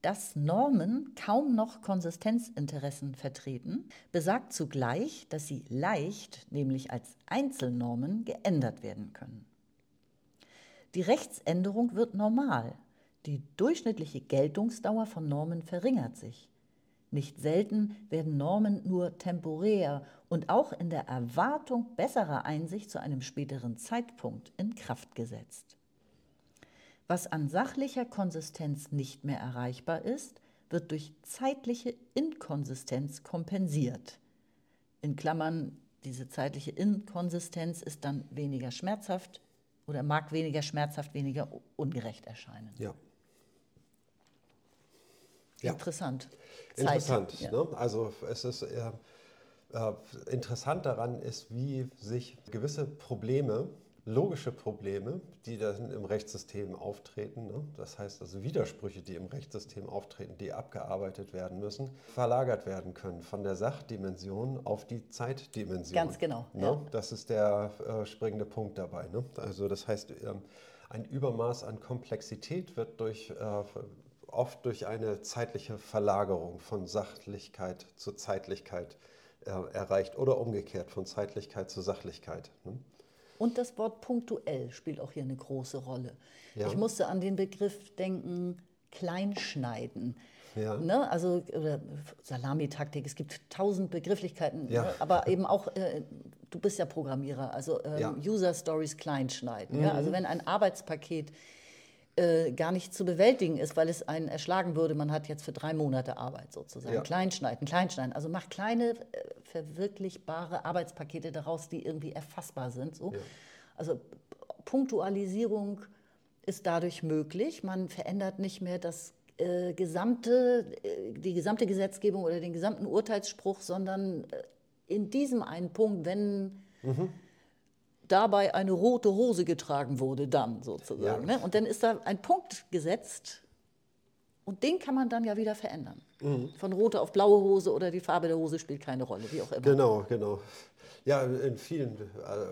dass Normen kaum noch Konsistenzinteressen vertreten, besagt zugleich, dass sie leicht, nämlich als Einzelnormen, geändert werden können. Die Rechtsänderung wird normal. Die durchschnittliche Geltungsdauer von Normen verringert sich. Nicht selten werden Normen nur temporär und auch in der Erwartung besserer Einsicht zu einem späteren Zeitpunkt in Kraft gesetzt. Was an sachlicher Konsistenz nicht mehr erreichbar ist, wird durch zeitliche Inkonsistenz kompensiert. In Klammern, diese zeitliche Inkonsistenz ist dann weniger schmerzhaft oder mag weniger schmerzhaft, weniger ungerecht erscheinen. Ja. ja. Interessant. Interessant. Ja. Ne? Also es ist interessant daran ist, wie sich gewisse Probleme logische Probleme, die dann im Rechtssystem auftreten, ne? das heißt also Widersprüche, die im Rechtssystem auftreten, die abgearbeitet werden müssen, verlagert werden können von der Sachdimension auf die Zeitdimension. Ganz genau. Ne? Ja. Das ist der äh, springende Punkt dabei. Ne? Also das heißt, ähm, ein Übermaß an Komplexität wird durch, äh, oft durch eine zeitliche Verlagerung von Sachlichkeit zu Zeitlichkeit äh, erreicht oder umgekehrt von Zeitlichkeit zu Sachlichkeit. Ne? Und das Wort punktuell spielt auch hier eine große Rolle. Ja. Ich musste an den Begriff denken, Kleinschneiden. Ja. Ne? Also oder Salamitaktik, es gibt tausend Begrifflichkeiten, ja. ne? aber eben auch, äh, du bist ja Programmierer, also ja. User Stories kleinschneiden. Mhm. Ja? Also wenn ein Arbeitspaket äh, gar nicht zu bewältigen ist, weil es einen erschlagen würde, man hat jetzt für drei Monate Arbeit sozusagen. Ja. Kleinschneiden, kleinschneiden. Also mach kleine, äh, verwirklichbare Arbeitspakete daraus, die irgendwie erfassbar sind. So. Ja. Also Punktualisierung ist dadurch möglich. Man verändert nicht mehr das äh, gesamte, äh, die gesamte Gesetzgebung oder den gesamten Urteilsspruch, sondern äh, in diesem einen Punkt, wenn mhm dabei eine rote Hose getragen wurde, dann sozusagen. Ja. Ne? Und dann ist da ein Punkt gesetzt und den kann man dann ja wieder verändern. Mhm. Von rote auf blaue Hose oder die Farbe der Hose spielt keine Rolle, wie auch immer. Genau, genau. Ja, in vielen,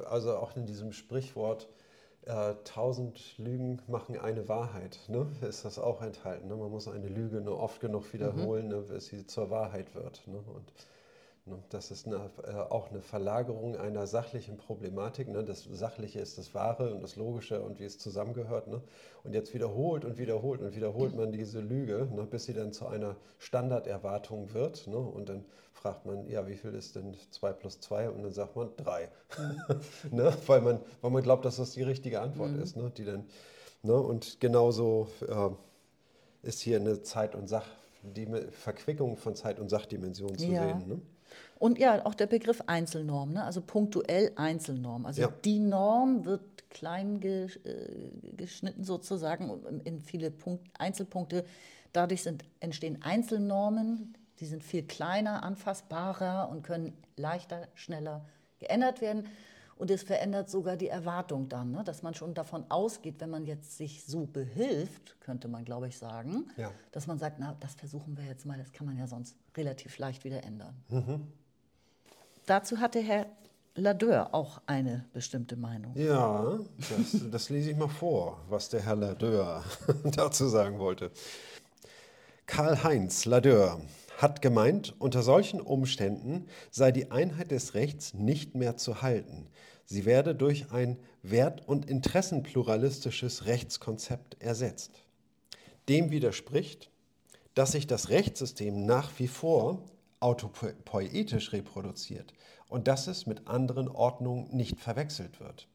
also auch in diesem Sprichwort, äh, tausend Lügen machen eine Wahrheit, ne? ist das auch enthalten. Ne? Man muss eine Lüge nur oft genug wiederholen, mhm. ne? bis sie zur Wahrheit wird. Ne? Und das ist eine, äh, auch eine Verlagerung einer sachlichen Problematik. Ne? Das Sachliche ist das Wahre und das Logische und wie es zusammengehört. Ne? Und jetzt wiederholt und wiederholt und wiederholt man diese Lüge, ne? bis sie dann zu einer Standarderwartung wird. Ne? Und dann fragt man, ja, wie viel ist denn 2 plus 2? Und dann sagt man 3. Mhm. ne? weil, man, weil man glaubt, dass das die richtige Antwort mhm. ist. Ne? Die dann, ne? Und genauso äh, ist hier eine Zeit- und Sach- die Verquickung von Zeit- und Sachdimensionen zu ja. sehen. Ne? Und ja, auch der Begriff Einzelnorm, ne? also punktuell Einzelnorm. Also ja. die Norm wird klein äh, geschnitten sozusagen in viele Punkt, Einzelpunkte. Dadurch sind, entstehen Einzelnormen, die sind viel kleiner, anfassbarer und können leichter, schneller geändert werden. Und es verändert sogar die Erwartung dann, ne? dass man schon davon ausgeht, wenn man jetzt sich so behilft, könnte man, glaube ich, sagen, ja. dass man sagt, na, das versuchen wir jetzt mal, das kann man ja sonst relativ leicht wieder ändern. Mhm. Dazu hatte Herr Ladeur auch eine bestimmte Meinung. Ja, das, das lese ich mal vor, was der Herr Ladeur dazu sagen wollte. Karl-Heinz Ladeur hat gemeint, unter solchen Umständen sei die Einheit des Rechts nicht mehr zu halten. Sie werde durch ein wert- und interessenpluralistisches Rechtskonzept ersetzt. Dem widerspricht, dass sich das Rechtssystem nach wie vor autopoetisch reproduziert und dass es mit anderen Ordnungen nicht verwechselt wird.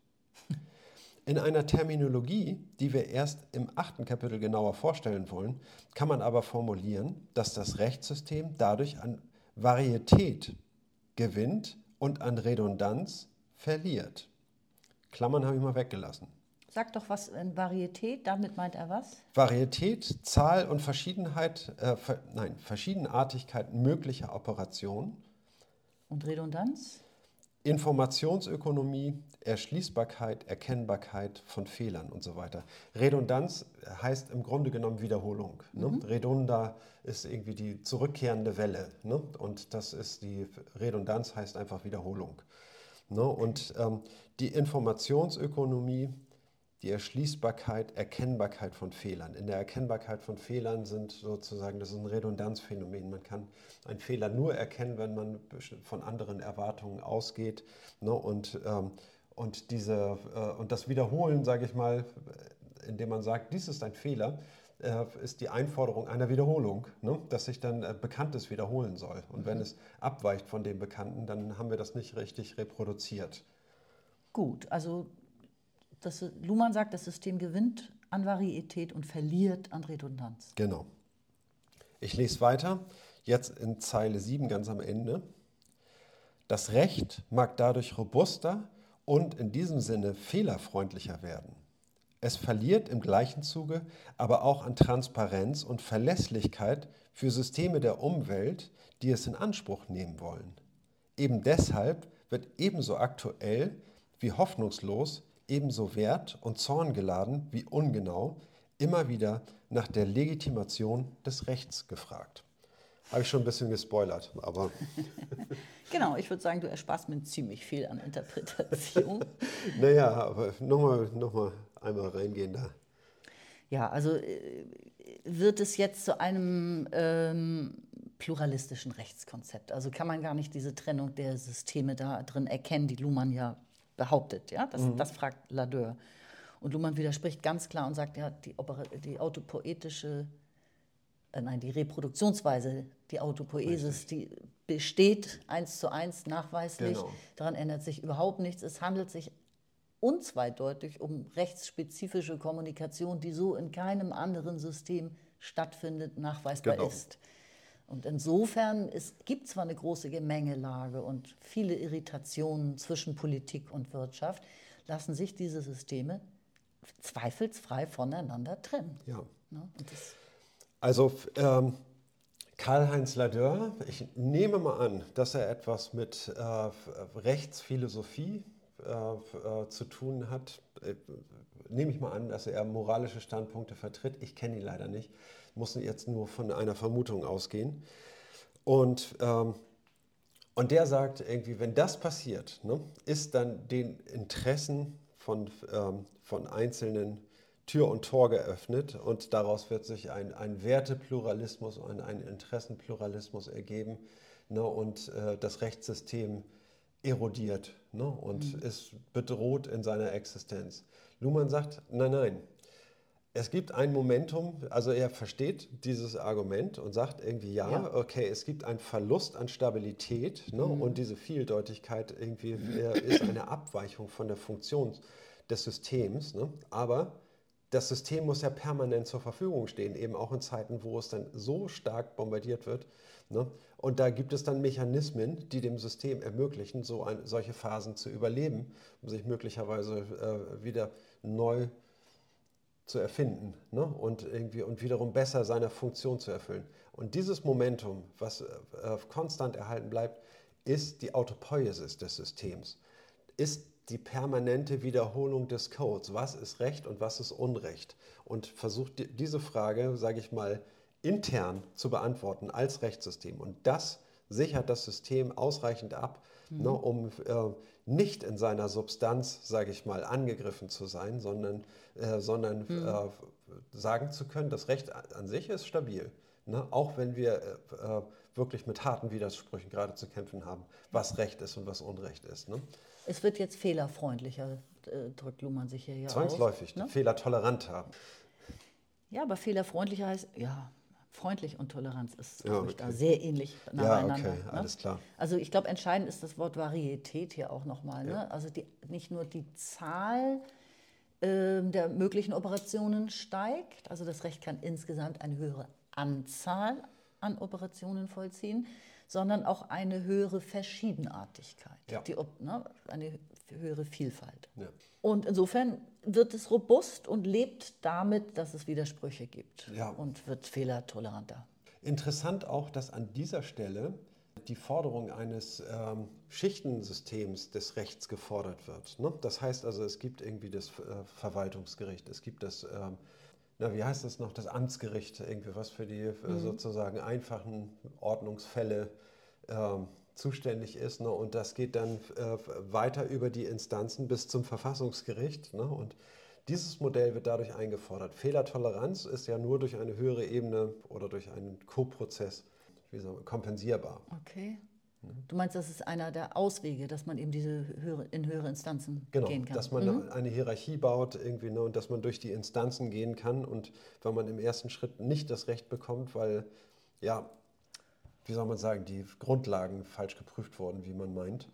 In einer Terminologie, die wir erst im achten Kapitel genauer vorstellen wollen, kann man aber formulieren, dass das Rechtssystem dadurch an Varietät gewinnt und an Redundanz verliert. Klammern habe ich mal weggelassen. Sag doch was in Varietät, damit meint er was? Varietät, Zahl und Verschiedenheit, äh, ver, nein, Verschiedenartigkeit möglicher Operationen. Und Redundanz? Informationsökonomie, Erschließbarkeit, Erkennbarkeit von Fehlern und so weiter. Redundanz heißt im Grunde genommen Wiederholung. Ne? Mhm. Redunda ist irgendwie die zurückkehrende Welle. Ne? Und das ist die Redundanz heißt einfach Wiederholung. Ne? Und ähm, die Informationsökonomie die Erschließbarkeit, Erkennbarkeit von Fehlern. In der Erkennbarkeit von Fehlern sind sozusagen, das ist ein Redundanzphänomen. Man kann einen Fehler nur erkennen, wenn man von anderen Erwartungen ausgeht. Ne? Und, ähm, und, diese, äh, und das Wiederholen, sage ich mal, indem man sagt, dies ist ein Fehler, äh, ist die Einforderung einer Wiederholung, ne? dass sich dann äh, Bekanntes wiederholen soll. Und mhm. wenn es abweicht von dem Bekannten, dann haben wir das nicht richtig reproduziert. Gut, also das, Luhmann sagt, das System gewinnt an Varietät und verliert an Redundanz. Genau. Ich lese weiter, jetzt in Zeile 7 ganz am Ende. Das Recht mag dadurch robuster und in diesem Sinne fehlerfreundlicher werden. Es verliert im gleichen Zuge aber auch an Transparenz und Verlässlichkeit für Systeme der Umwelt, die es in Anspruch nehmen wollen. Eben deshalb wird ebenso aktuell wie hoffnungslos, ebenso wert- und zorngeladen wie ungenau immer wieder nach der Legitimation des Rechts gefragt. Habe ich schon ein bisschen gespoilert, aber. genau, ich würde sagen, du ersparst mir ziemlich viel an Interpretation. naja, aber nochmal noch mal einmal reingehen da. Ja, also äh, wird es jetzt zu einem ähm, pluralistischen Rechtskonzept. Also kann man gar nicht diese Trennung der Systeme da drin erkennen, die Luhmann ja behauptet. Ja? Das, mhm. das fragt Ladeur. Und Luhmann widerspricht ganz klar und sagt, ja, die, die autopoetische, äh, nein, die Reproduktionsweise, die Autopoesis, die besteht eins zu eins nachweislich. Genau. Daran ändert sich überhaupt nichts. Es handelt sich unzweideutig um rechtsspezifische Kommunikation, die so in keinem anderen System stattfindet, nachweisbar genau. ist. Und insofern es gibt zwar eine große Gemengelage und viele Irritationen zwischen Politik und Wirtschaft, lassen sich diese Systeme zweifelsfrei voneinander trennen. Ja. Ne? also ähm, Karl-Heinz Ladeur, ich nehme mal an, dass er etwas mit äh, Rechtsphilosophie äh, äh, zu tun hat. Äh, nehme ich mal an, dass er moralische Standpunkte vertritt. Ich kenne ihn leider nicht muss jetzt nur von einer Vermutung ausgehen. Und, ähm, und der sagt irgendwie, wenn das passiert, ne, ist dann den Interessen von, ähm, von Einzelnen Tür und Tor geöffnet und daraus wird sich ein, ein Wertepluralismus und ein Interessenpluralismus ergeben ne, und äh, das Rechtssystem erodiert ne, und mhm. ist bedroht in seiner Existenz. Luhmann sagt, nein, nein, es gibt ein Momentum, also er versteht dieses Argument und sagt irgendwie, ja, ja. okay, es gibt einen Verlust an Stabilität ne, mhm. und diese Vieldeutigkeit irgendwie ist eine Abweichung von der Funktion des Systems, ne, aber das System muss ja permanent zur Verfügung stehen, eben auch in Zeiten, wo es dann so stark bombardiert wird. Ne, und da gibt es dann Mechanismen, die dem System ermöglichen, so ein, solche Phasen zu überleben, um sich möglicherweise äh, wieder neu zu zu erfinden ne? und, irgendwie, und wiederum besser seine Funktion zu erfüllen. Und dieses Momentum, was äh, konstant erhalten bleibt, ist die Autopoiesis des Systems, ist die permanente Wiederholung des Codes. Was ist Recht und was ist Unrecht? Und versucht die, diese Frage, sage ich mal, intern zu beantworten als Rechtssystem. Und das sichert das System ausreichend ab, mhm. ne, um äh, nicht in seiner Substanz, sage ich mal, angegriffen zu sein, sondern, äh, sondern mhm. äh, sagen zu können, das Recht an sich ist stabil. Ne? Auch wenn wir äh, äh, wirklich mit harten Widersprüchen gerade zu kämpfen haben, was Recht ist und was Unrecht ist. Ne? Es wird jetzt fehlerfreundlicher, äh, drückt Luhmann sich hier ja Zwangsläufig, aus, ne? fehlertoleranter. Ja, aber fehlerfreundlicher heißt, ja, freundlich und Toleranz ist ja, okay. da sehr ähnlich nacheinander. Ja, okay, ne? alles klar. Also ich glaube, entscheidend ist das Wort Varietät hier auch nochmal. Ne? Ja. Also die, nicht nur die Zahl äh, der möglichen Operationen steigt, also das Recht kann insgesamt eine höhere Anzahl an Operationen vollziehen, sondern auch eine höhere Verschiedenartigkeit, ja. die, ne, eine höhere Vielfalt. Ja. Und insofern wird es robust und lebt damit, dass es Widersprüche gibt ja. und wird fehlertoleranter. Interessant auch, dass an dieser Stelle die Forderung eines ähm, Schichtensystems des Rechts gefordert wird. Ne? Das heißt also, es gibt irgendwie das äh, Verwaltungsgericht, es gibt das, ähm, na, wie heißt das noch, das Amtsgericht, irgendwie was für die äh, mhm. sozusagen einfachen Ordnungsfälle ähm, zuständig ist. Ne? Und das geht dann äh, weiter über die Instanzen bis zum Verfassungsgericht. Ne? Und Dieses Modell wird dadurch eingefordert. Fehlertoleranz ist ja nur durch eine höhere Ebene oder durch einen Co-Prozess kompensierbar. Okay. Du meinst, das ist einer der Auswege, dass man eben diese höhere, in höhere Instanzen genau, gehen kann. Dass man mhm. eine Hierarchie baut irgendwie ne, und dass man durch die Instanzen gehen kann und wenn man im ersten Schritt nicht das Recht bekommt, weil ja, wie soll man sagen, die Grundlagen falsch geprüft wurden, wie man meint,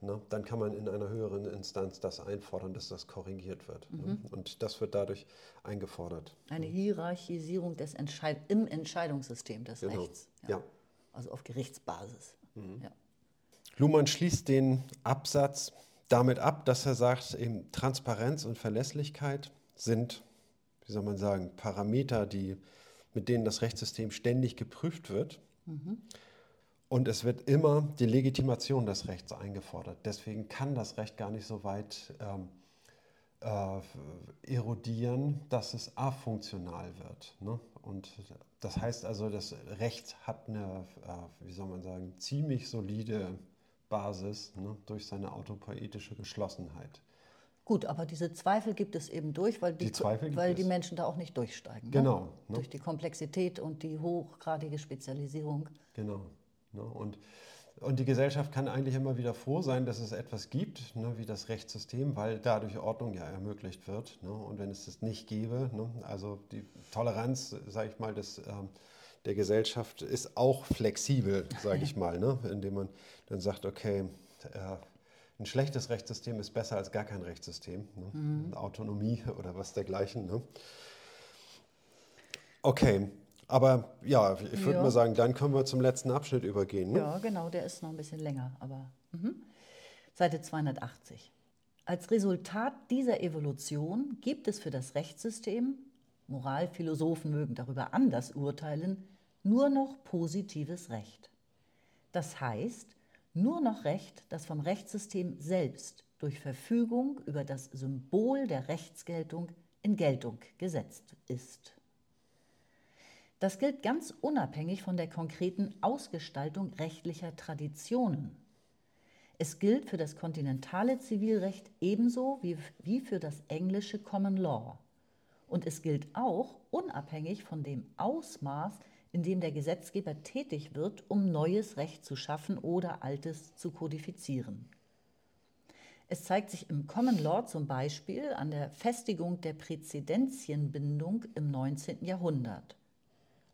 ne, dann kann man in einer höheren Instanz das einfordern, dass das korrigiert wird. Ne. Mhm. Ne? Und das wird dadurch eingefordert. Eine Hierarchisierung des Entscheid im Entscheidungssystem des genau. Rechts. Ja. ja. Also auf Gerichtsbasis. Mhm. Ja. Luhmann schließt den Absatz damit ab, dass er sagt, eben Transparenz und Verlässlichkeit sind, wie soll man sagen, Parameter, die, mit denen das Rechtssystem ständig geprüft wird. Und es wird immer die Legitimation des Rechts eingefordert. Deswegen kann das Recht gar nicht so weit ähm, äh, erodieren, dass es afunktional wird. Ne? Und das heißt also, das Recht hat eine, äh, wie soll man sagen, ziemlich solide Basis ne, durch seine autopoetische Geschlossenheit. Gut, aber diese Zweifel gibt es eben durch, weil die, die weil die Menschen da auch nicht durchsteigen. Ne? Genau. Ne? Durch die Komplexität und die hochgradige Spezialisierung. Genau. Ne? Und, und die Gesellschaft kann eigentlich immer wieder froh sein, dass es etwas gibt, ne, wie das Rechtssystem, weil dadurch Ordnung ja ermöglicht wird. Ne? Und wenn es das nicht gäbe, ne, also die Toleranz, sage ich mal, des, ähm, der Gesellschaft ist auch flexibel, sage ich mal, ne? indem man dann sagt, okay, äh, ein schlechtes Rechtssystem ist besser als gar kein Rechtssystem. Ne? Mhm. Autonomie oder was dergleichen. Ne? Okay, aber ja, ich würde ja. mal sagen, dann können wir zum letzten Abschnitt übergehen. Ne? Ja, genau, der ist noch ein bisschen länger, aber mh. Seite 280. Als Resultat dieser Evolution gibt es für das Rechtssystem, Moralphilosophen mögen darüber anders urteilen, nur noch positives Recht. Das heißt, nur noch Recht, das vom Rechtssystem selbst durch Verfügung über das Symbol der Rechtsgeltung in Geltung gesetzt ist. Das gilt ganz unabhängig von der konkreten Ausgestaltung rechtlicher Traditionen. Es gilt für das kontinentale Zivilrecht ebenso wie, für das englische Common Law. Und es gilt auch unabhängig von dem Ausmaß in dem der Gesetzgeber tätig wird, um neues Recht zu schaffen oder altes zu kodifizieren. Es zeigt sich im Common Law zum Beispiel an der Festigung der Präzedentienbindung im 19. Jahrhundert.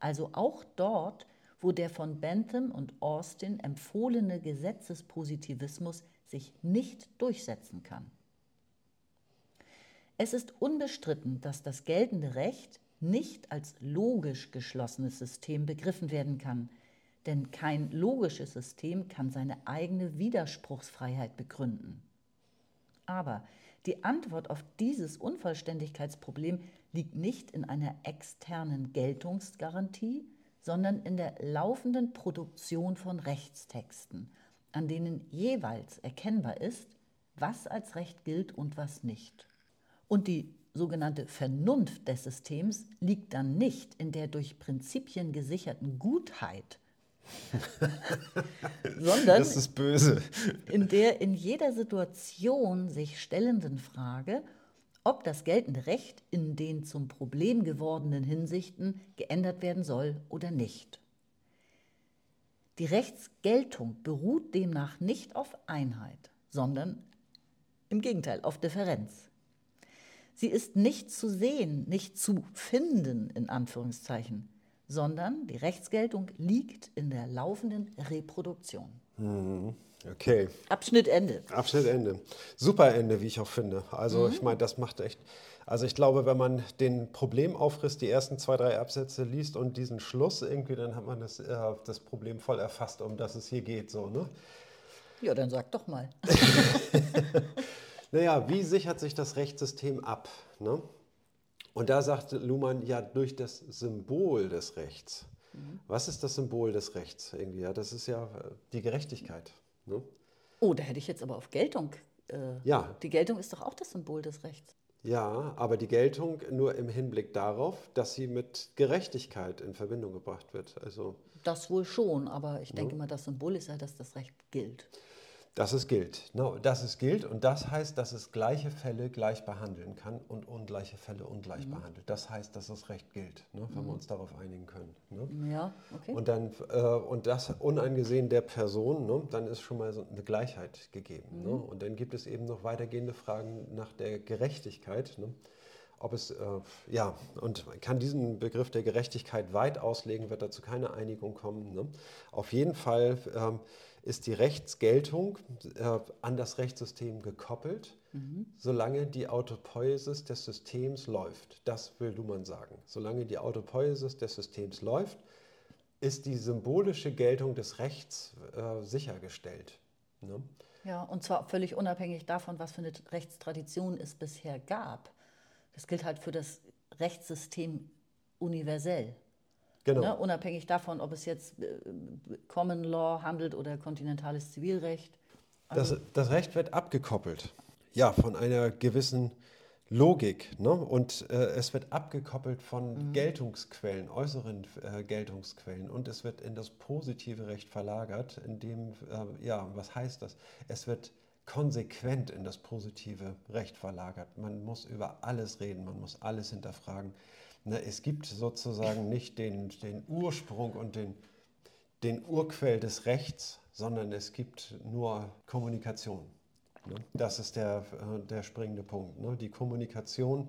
Also auch dort, wo der von Bentham und Austin empfohlene Gesetzespositivismus sich nicht durchsetzen kann. Es ist unbestritten, dass das geltende Recht nicht als logisch geschlossenes System begriffen werden kann. Denn kein logisches System kann seine eigene Widerspruchsfreiheit begründen. Aber die Antwort auf dieses Unvollständigkeitsproblem liegt nicht in einer externen Geltungsgarantie, sondern in der laufenden Produktion von Rechtstexten, an denen jeweils erkennbar ist, was als Recht gilt und was nicht. Und die sogenannte Vernunft des Systems liegt dann nicht in der durch Prinzipien gesicherten Gutheit, sondern das ist böse. in der in jeder Situation sich stellenden Frage, ob das geltende Recht in den zum Problem gewordenen Hinsichten geändert werden soll oder nicht. Die Rechtsgeltung beruht demnach nicht auf Einheit, sondern im Gegenteil auf Differenz. Sie ist nicht zu sehen, nicht zu finden, in Anführungszeichen, sondern die Rechtsgeltung liegt in der laufenden Reproduktion. Mhm. Okay. Abschnitt Ende. Abschnitt Ende. Super Ende, wie ich auch finde. Also mhm. ich meine, das macht echt. Also ich glaube, wenn man den Problemaufriss, die ersten zwei, drei Absätze liest und diesen Schluss irgendwie, dann hat man das, äh, das Problem voll erfasst, um das es hier geht. So, ne? Ja, dann sag doch mal. Naja, wie sichert sich das Rechtssystem ab? Ne? Und da sagte Luhmann, ja, durch das Symbol des Rechts. Mhm. Was ist das Symbol des Rechts? Irgendwie? Ja, das ist ja äh, die Gerechtigkeit. Ne? Oh, da hätte ich jetzt aber auf Geltung. Äh, ja. Die Geltung ist doch auch das Symbol des Rechts. Ja, aber die Geltung nur im Hinblick darauf, dass sie mit Gerechtigkeit in Verbindung gebracht wird. Also, das wohl schon, aber ich denke ja. mal, das Symbol ist ja, dass das Recht gilt. Dass es gilt. No, dass es gilt und das heißt, dass es gleiche Fälle gleich behandeln kann und ungleiche Fälle ungleich mhm. behandelt. Das heißt, dass das Recht gilt, ne, wenn mhm. wir uns darauf einigen können. Ne? Ja, okay. Und, dann, äh, und das uneingesehen der Person, ne, dann ist schon mal so eine Gleichheit gegeben. Ne? Mhm. Und dann gibt es eben noch weitergehende Fragen nach der Gerechtigkeit. Ne? ob es, äh, ja, und man kann diesen Begriff der Gerechtigkeit weit auslegen, wird dazu keine Einigung kommen. Ne? Auf jeden Fall ähm, ist die Rechtsgeltung äh, an das Rechtssystem gekoppelt, mhm. solange die Autopoiesis des Systems läuft. Das will Luhmann sagen. Solange die Autopoiesis des Systems läuft, ist die symbolische Geltung des Rechts äh, sichergestellt. Ne? Ja, und zwar völlig unabhängig davon, was für eine Rechtstradition es bisher gab. Das gilt halt für das Rechtssystem universell. Genau. Ne? Unabhängig davon, ob es jetzt äh, Common Law handelt oder kontinentales Zivilrecht. Also das, das, Recht wird abgekoppelt, ja, von einer gewissen Logik. Ne? Und äh, es wird abgekoppelt von mhm. Geltungsquellen, äußeren äh, Geltungsquellen. Und es wird in das positive Recht verlagert, in dem, äh, ja, was heißt das? Es wird konsequent in das positive Recht verlagert. Man muss über alles reden, man muss alles hinterfragen. Ne, es gibt sozusagen nicht den, den Ursprung und den, den Urquell des Rechts, sondern es gibt nur Kommunikation. Ne? Das ist der, äh, der springende Punkt. Ne? Die Kommunikation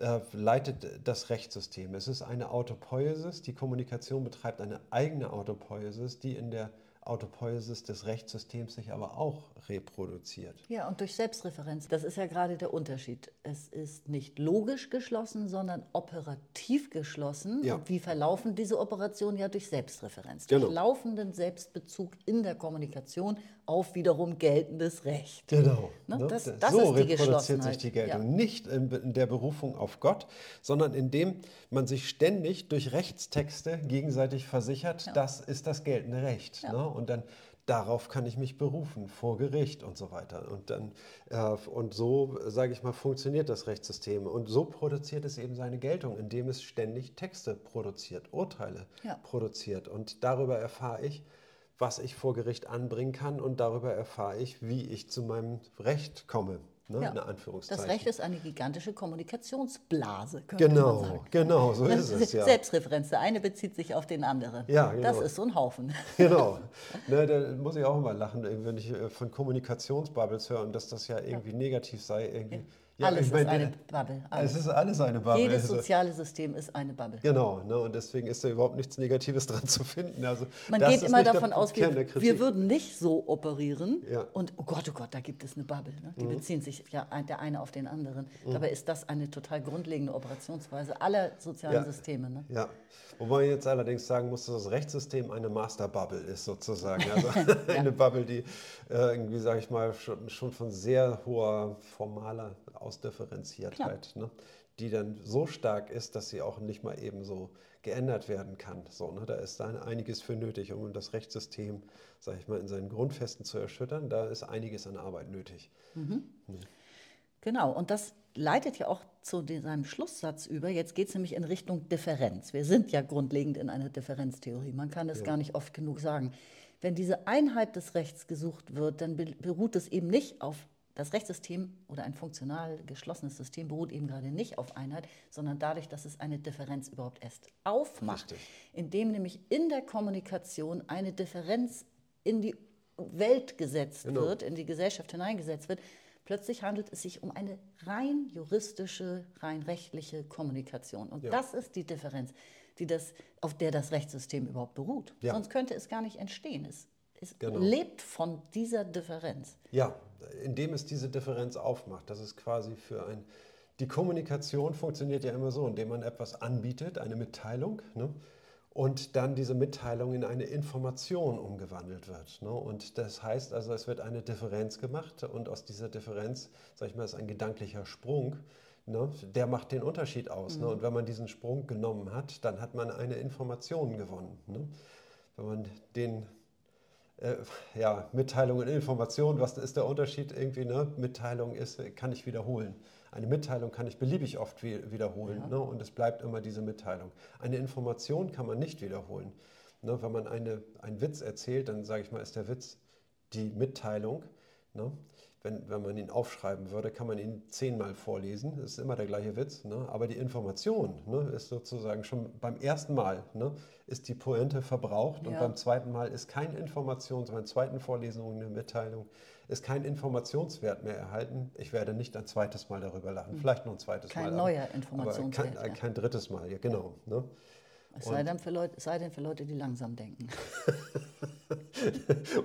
äh, leitet das Rechtssystem. Es ist eine Autopoiesis. Die Kommunikation betreibt eine eigene Autopoiesis, die in der Autopoiesis des Rechtssystems sich aber auch reproduziert. Ja, und durch Selbstreferenz. Das ist ja gerade der Unterschied. Es ist nicht logisch geschlossen, sondern operativ geschlossen. Ja. Und wie verlaufen diese Operationen? Ja, durch Selbstreferenz. Genau. Durch laufenden Selbstbezug in der Kommunikation auf wiederum geltendes Recht. Genau. Ne? ne? Das, das so ist die reproduziert sich die Geltung. Ja. Nicht in, in, der Berufung auf Gott, sondern indem man sich ständig durch Rechtstexte gegenseitig versichert, ja. das ist das geltende Recht. Ja. Ne? Und dann darauf kann ich mich berufen vor Gericht und so weiter. Und, dann, äh, und so, sage ich mal, funktioniert das Rechtssystem. Und so produziert es eben seine Geltung, indem es ständig Texte produziert, Urteile ja. produziert. Und darüber erfahre ich, was ich vor Gericht anbringen kann und darüber erfahre ich, wie ich zu meinem Recht komme. Ne, ja. Das Recht ist eine gigantische Kommunikationsblase. Genau, man sagen. genau, so ist es. Ja. Selbstreferenz. Der eine bezieht sich auf den anderen. Ja, genau. Das ist so ein Haufen. Genau. Ne, da muss ich auch immer lachen, wenn ich äh, von Kommunikationsbubbles höre und dass das ja irgendwie ja. negativ sei. Irgendwie. Ja, alles meine, ist eine Bubble. Alles. Es ist alles eine Bubble. Jedes also soziale System ist eine Bubble. Genau, ne, und deswegen ist da überhaupt nichts Negatives dran zu finden. Also, Man geht immer davon aus, wir, wir, würden nicht so operieren ja. und oh Gott, oh Gott, da gibt es eine Bubble. Ne? Die mhm. beziehen sich ja der eine auf den anderen. Mhm. Dabei ist das eine total grundlegende Operationsweise aller sozialen ja. Systeme. Ne? Ja, wobei man jetzt allerdings sagen muss, dass das Rechtssystem eine Master-Bubble ist sozusagen. Also eine Bubble, die äh, irgendwie, sage ich mal, schon, schon von sehr hoher formaler Ausdifferenziertheit, ne? die dann so stark ist, dass sie auch nicht mal eben so geändert werden kann. So, ne? Da ist dann einiges für nötig, um das Rechtssystem, sage ich mal, in seinen Grundfesten zu erschüttern. Da ist einiges an Arbeit nötig. Mhm. Mhm. Genau, und das leitet ja auch zu seinem Schlusssatz über. Jetzt geht es nämlich in Richtung Differenz. Wir sind ja grundlegend in einer Differenztheorie. Man kann das ja. gar nicht oft genug sagen. Wenn diese Einheit des Rechts gesucht wird, dann beruht es eben nicht auf das Rechtssystem oder ein funktional geschlossenes System beruht eben gerade nicht auf Einheit, sondern dadurch, dass es eine Differenz überhaupt erst aufmacht, Richtig. indem nämlich in der Kommunikation eine Differenz in die Welt gesetzt genau. wird, in die Gesellschaft hineingesetzt wird. Plötzlich handelt es sich um eine rein juristische, rein rechtliche Kommunikation. Und ja. das ist die Differenz, die das, auf der das Rechtssystem überhaupt beruht. Ja. Sonst könnte es gar nicht entstehen. Es, es genau. lebt von dieser Differenz. Ja, indem es diese Differenz aufmacht. Das ist quasi für ein. Die Kommunikation funktioniert ja immer so, indem man etwas anbietet, eine Mitteilung, ne? und dann diese Mitteilung in eine Information umgewandelt wird. Ne? Und das heißt also, es wird eine Differenz gemacht und aus dieser Differenz, sag ich mal, ist ein gedanklicher Sprung. Ne? Der macht den Unterschied aus. Ne? Mhm. Ne? Und wenn man diesen Sprung genommen hat, dann hat man eine Information gewonnen. Ne? Wenn man den äh, ja, Mitteilung und Information, was ist der Unterschied irgendwie? Ne? Mitteilung ist, kann ich wiederholen. Eine Mitteilung kann ich beliebig oft wiederholen ja. ne? und es bleibt immer diese Mitteilung. Eine Information kann man nicht wiederholen. Ne? Wenn man eine, einen Witz erzählt, dann sage ich mal, ist der Witz die Mitteilung. Ne? Wenn, wenn man ihn aufschreiben würde, kann man ihn zehnmal vorlesen. Das ist immer der gleiche Witz. Ne? Aber die Information ne, ist sozusagen schon beim ersten Mal ne, ist die Pointe verbraucht. Ja. Und beim zweiten Mal ist keine Information, beim zweiten Vorlesung eine Mitteilung, ist kein Informationswert mehr erhalten. Ich werde nicht ein zweites Mal darüber lachen. Hm. Vielleicht noch ein zweites kein Mal. Kein neuer Informationswert. Kein, kein, drittes Mal, ja, genau. Ne? Es sei, denn für Leute, sei denn für Leute, die langsam denken.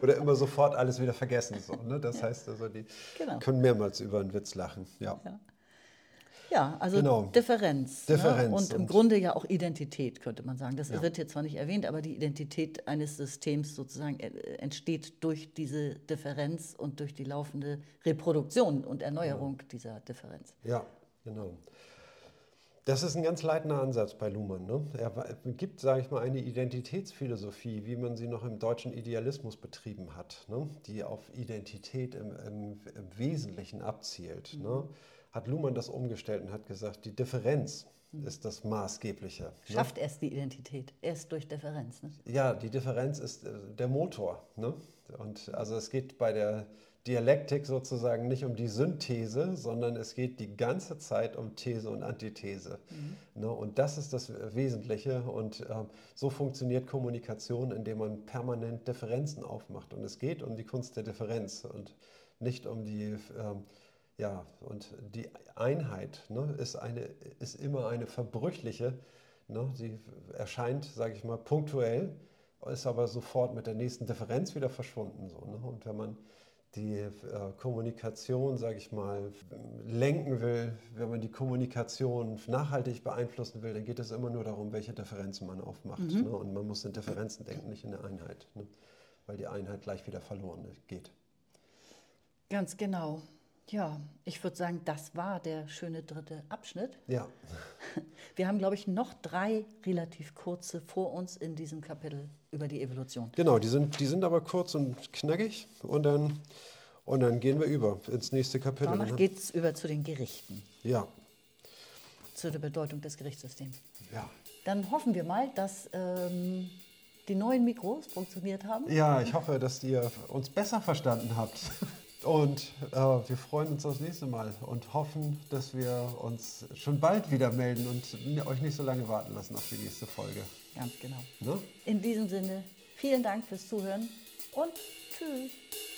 Oder immer sofort alles wieder vergessen. So, ne? Das ja. heißt also, die genau. können mehrmals über einen Witz lachen. Ja, ja. ja also genau. Differenz. Ne? Differenz. Ne? Und, und im Grunde ja auch Identität, könnte man sagen. Das ja. wird jetzt zwar nicht erwähnt, aber die Identität eines Systems sozusagen äh, entsteht durch diese Differenz und durch die laufende Reproduktion und Erneuerung dieser Differenz. Ja, genau. Das ist ein ganz leitender Ansatz bei Luhmann. Ne? Er gibt, sage ich mal, eine Identitätsphilosophie, wie man sie noch im deutschen Idealismus betrieben hat, ne? die auf Identität im, im, im Wesentlichen abzielt. Mhm. Ne? Hat Luhmann das umgestellt und hat gesagt, die Differenz mhm. ist das Maßgebliche. Ne? Schafft erst die Identität, erst durch Differenz. Ne? Ja, die Differenz ist äh, der Motor. Ne? Und also es geht bei der Dialektik sozusagen nicht um die Synthese, sondern es geht die ganze Zeit um These und Antithese. Mhm. Ne, und das ist das Wesentliche. Und ähm, so funktioniert Kommunikation, indem man permanent Differenzen aufmacht. Und es geht um die Kunst der Differenz und nicht um die, ähm, ja, und die Einheit ne, ist, eine, ist immer eine verbrüchliche. Ne, sie erscheint, sage ich mal, punktuell, ist aber sofort mit der nächsten Differenz wieder verschwunden. So, ne? Und wenn man die äh, Kommunikation, sage ich mal, lenken will, wenn man die Kommunikation nachhaltig beeinflussen will, dann geht es immer nur darum, welche Differenzen man aufmacht. Mhm. Ne? Und man muss in Differenzen denken, nicht in der Einheit, ne? weil die Einheit gleich wieder verloren geht. Ganz genau. Ja, ich würde sagen, das war der schöne dritte Abschnitt. Ja. Wir haben, glaube ich, noch drei relativ kurze vor uns in diesem Kapitel über die Evolution. Genau, die sind, die sind aber kurz und knackig und dann, und dann gehen wir über ins nächste Kapitel. Danach geht es über zu den Gerichten. Ja. Zu der Bedeutung des Gerichtssystems. Ja. Dann hoffen wir mal, dass ähm, die neuen Mikros funktioniert haben. Ja, ich hoffe, dass ihr uns besser verstanden habt. Und äh, wir freuen uns aufs nächste Mal und hoffen, dass wir uns schon bald wieder melden und euch nicht so lange warten lassen auf die nächste Folge. Ganz genau. Ne? In diesem Sinne, vielen Dank fürs Zuhören und tschüss.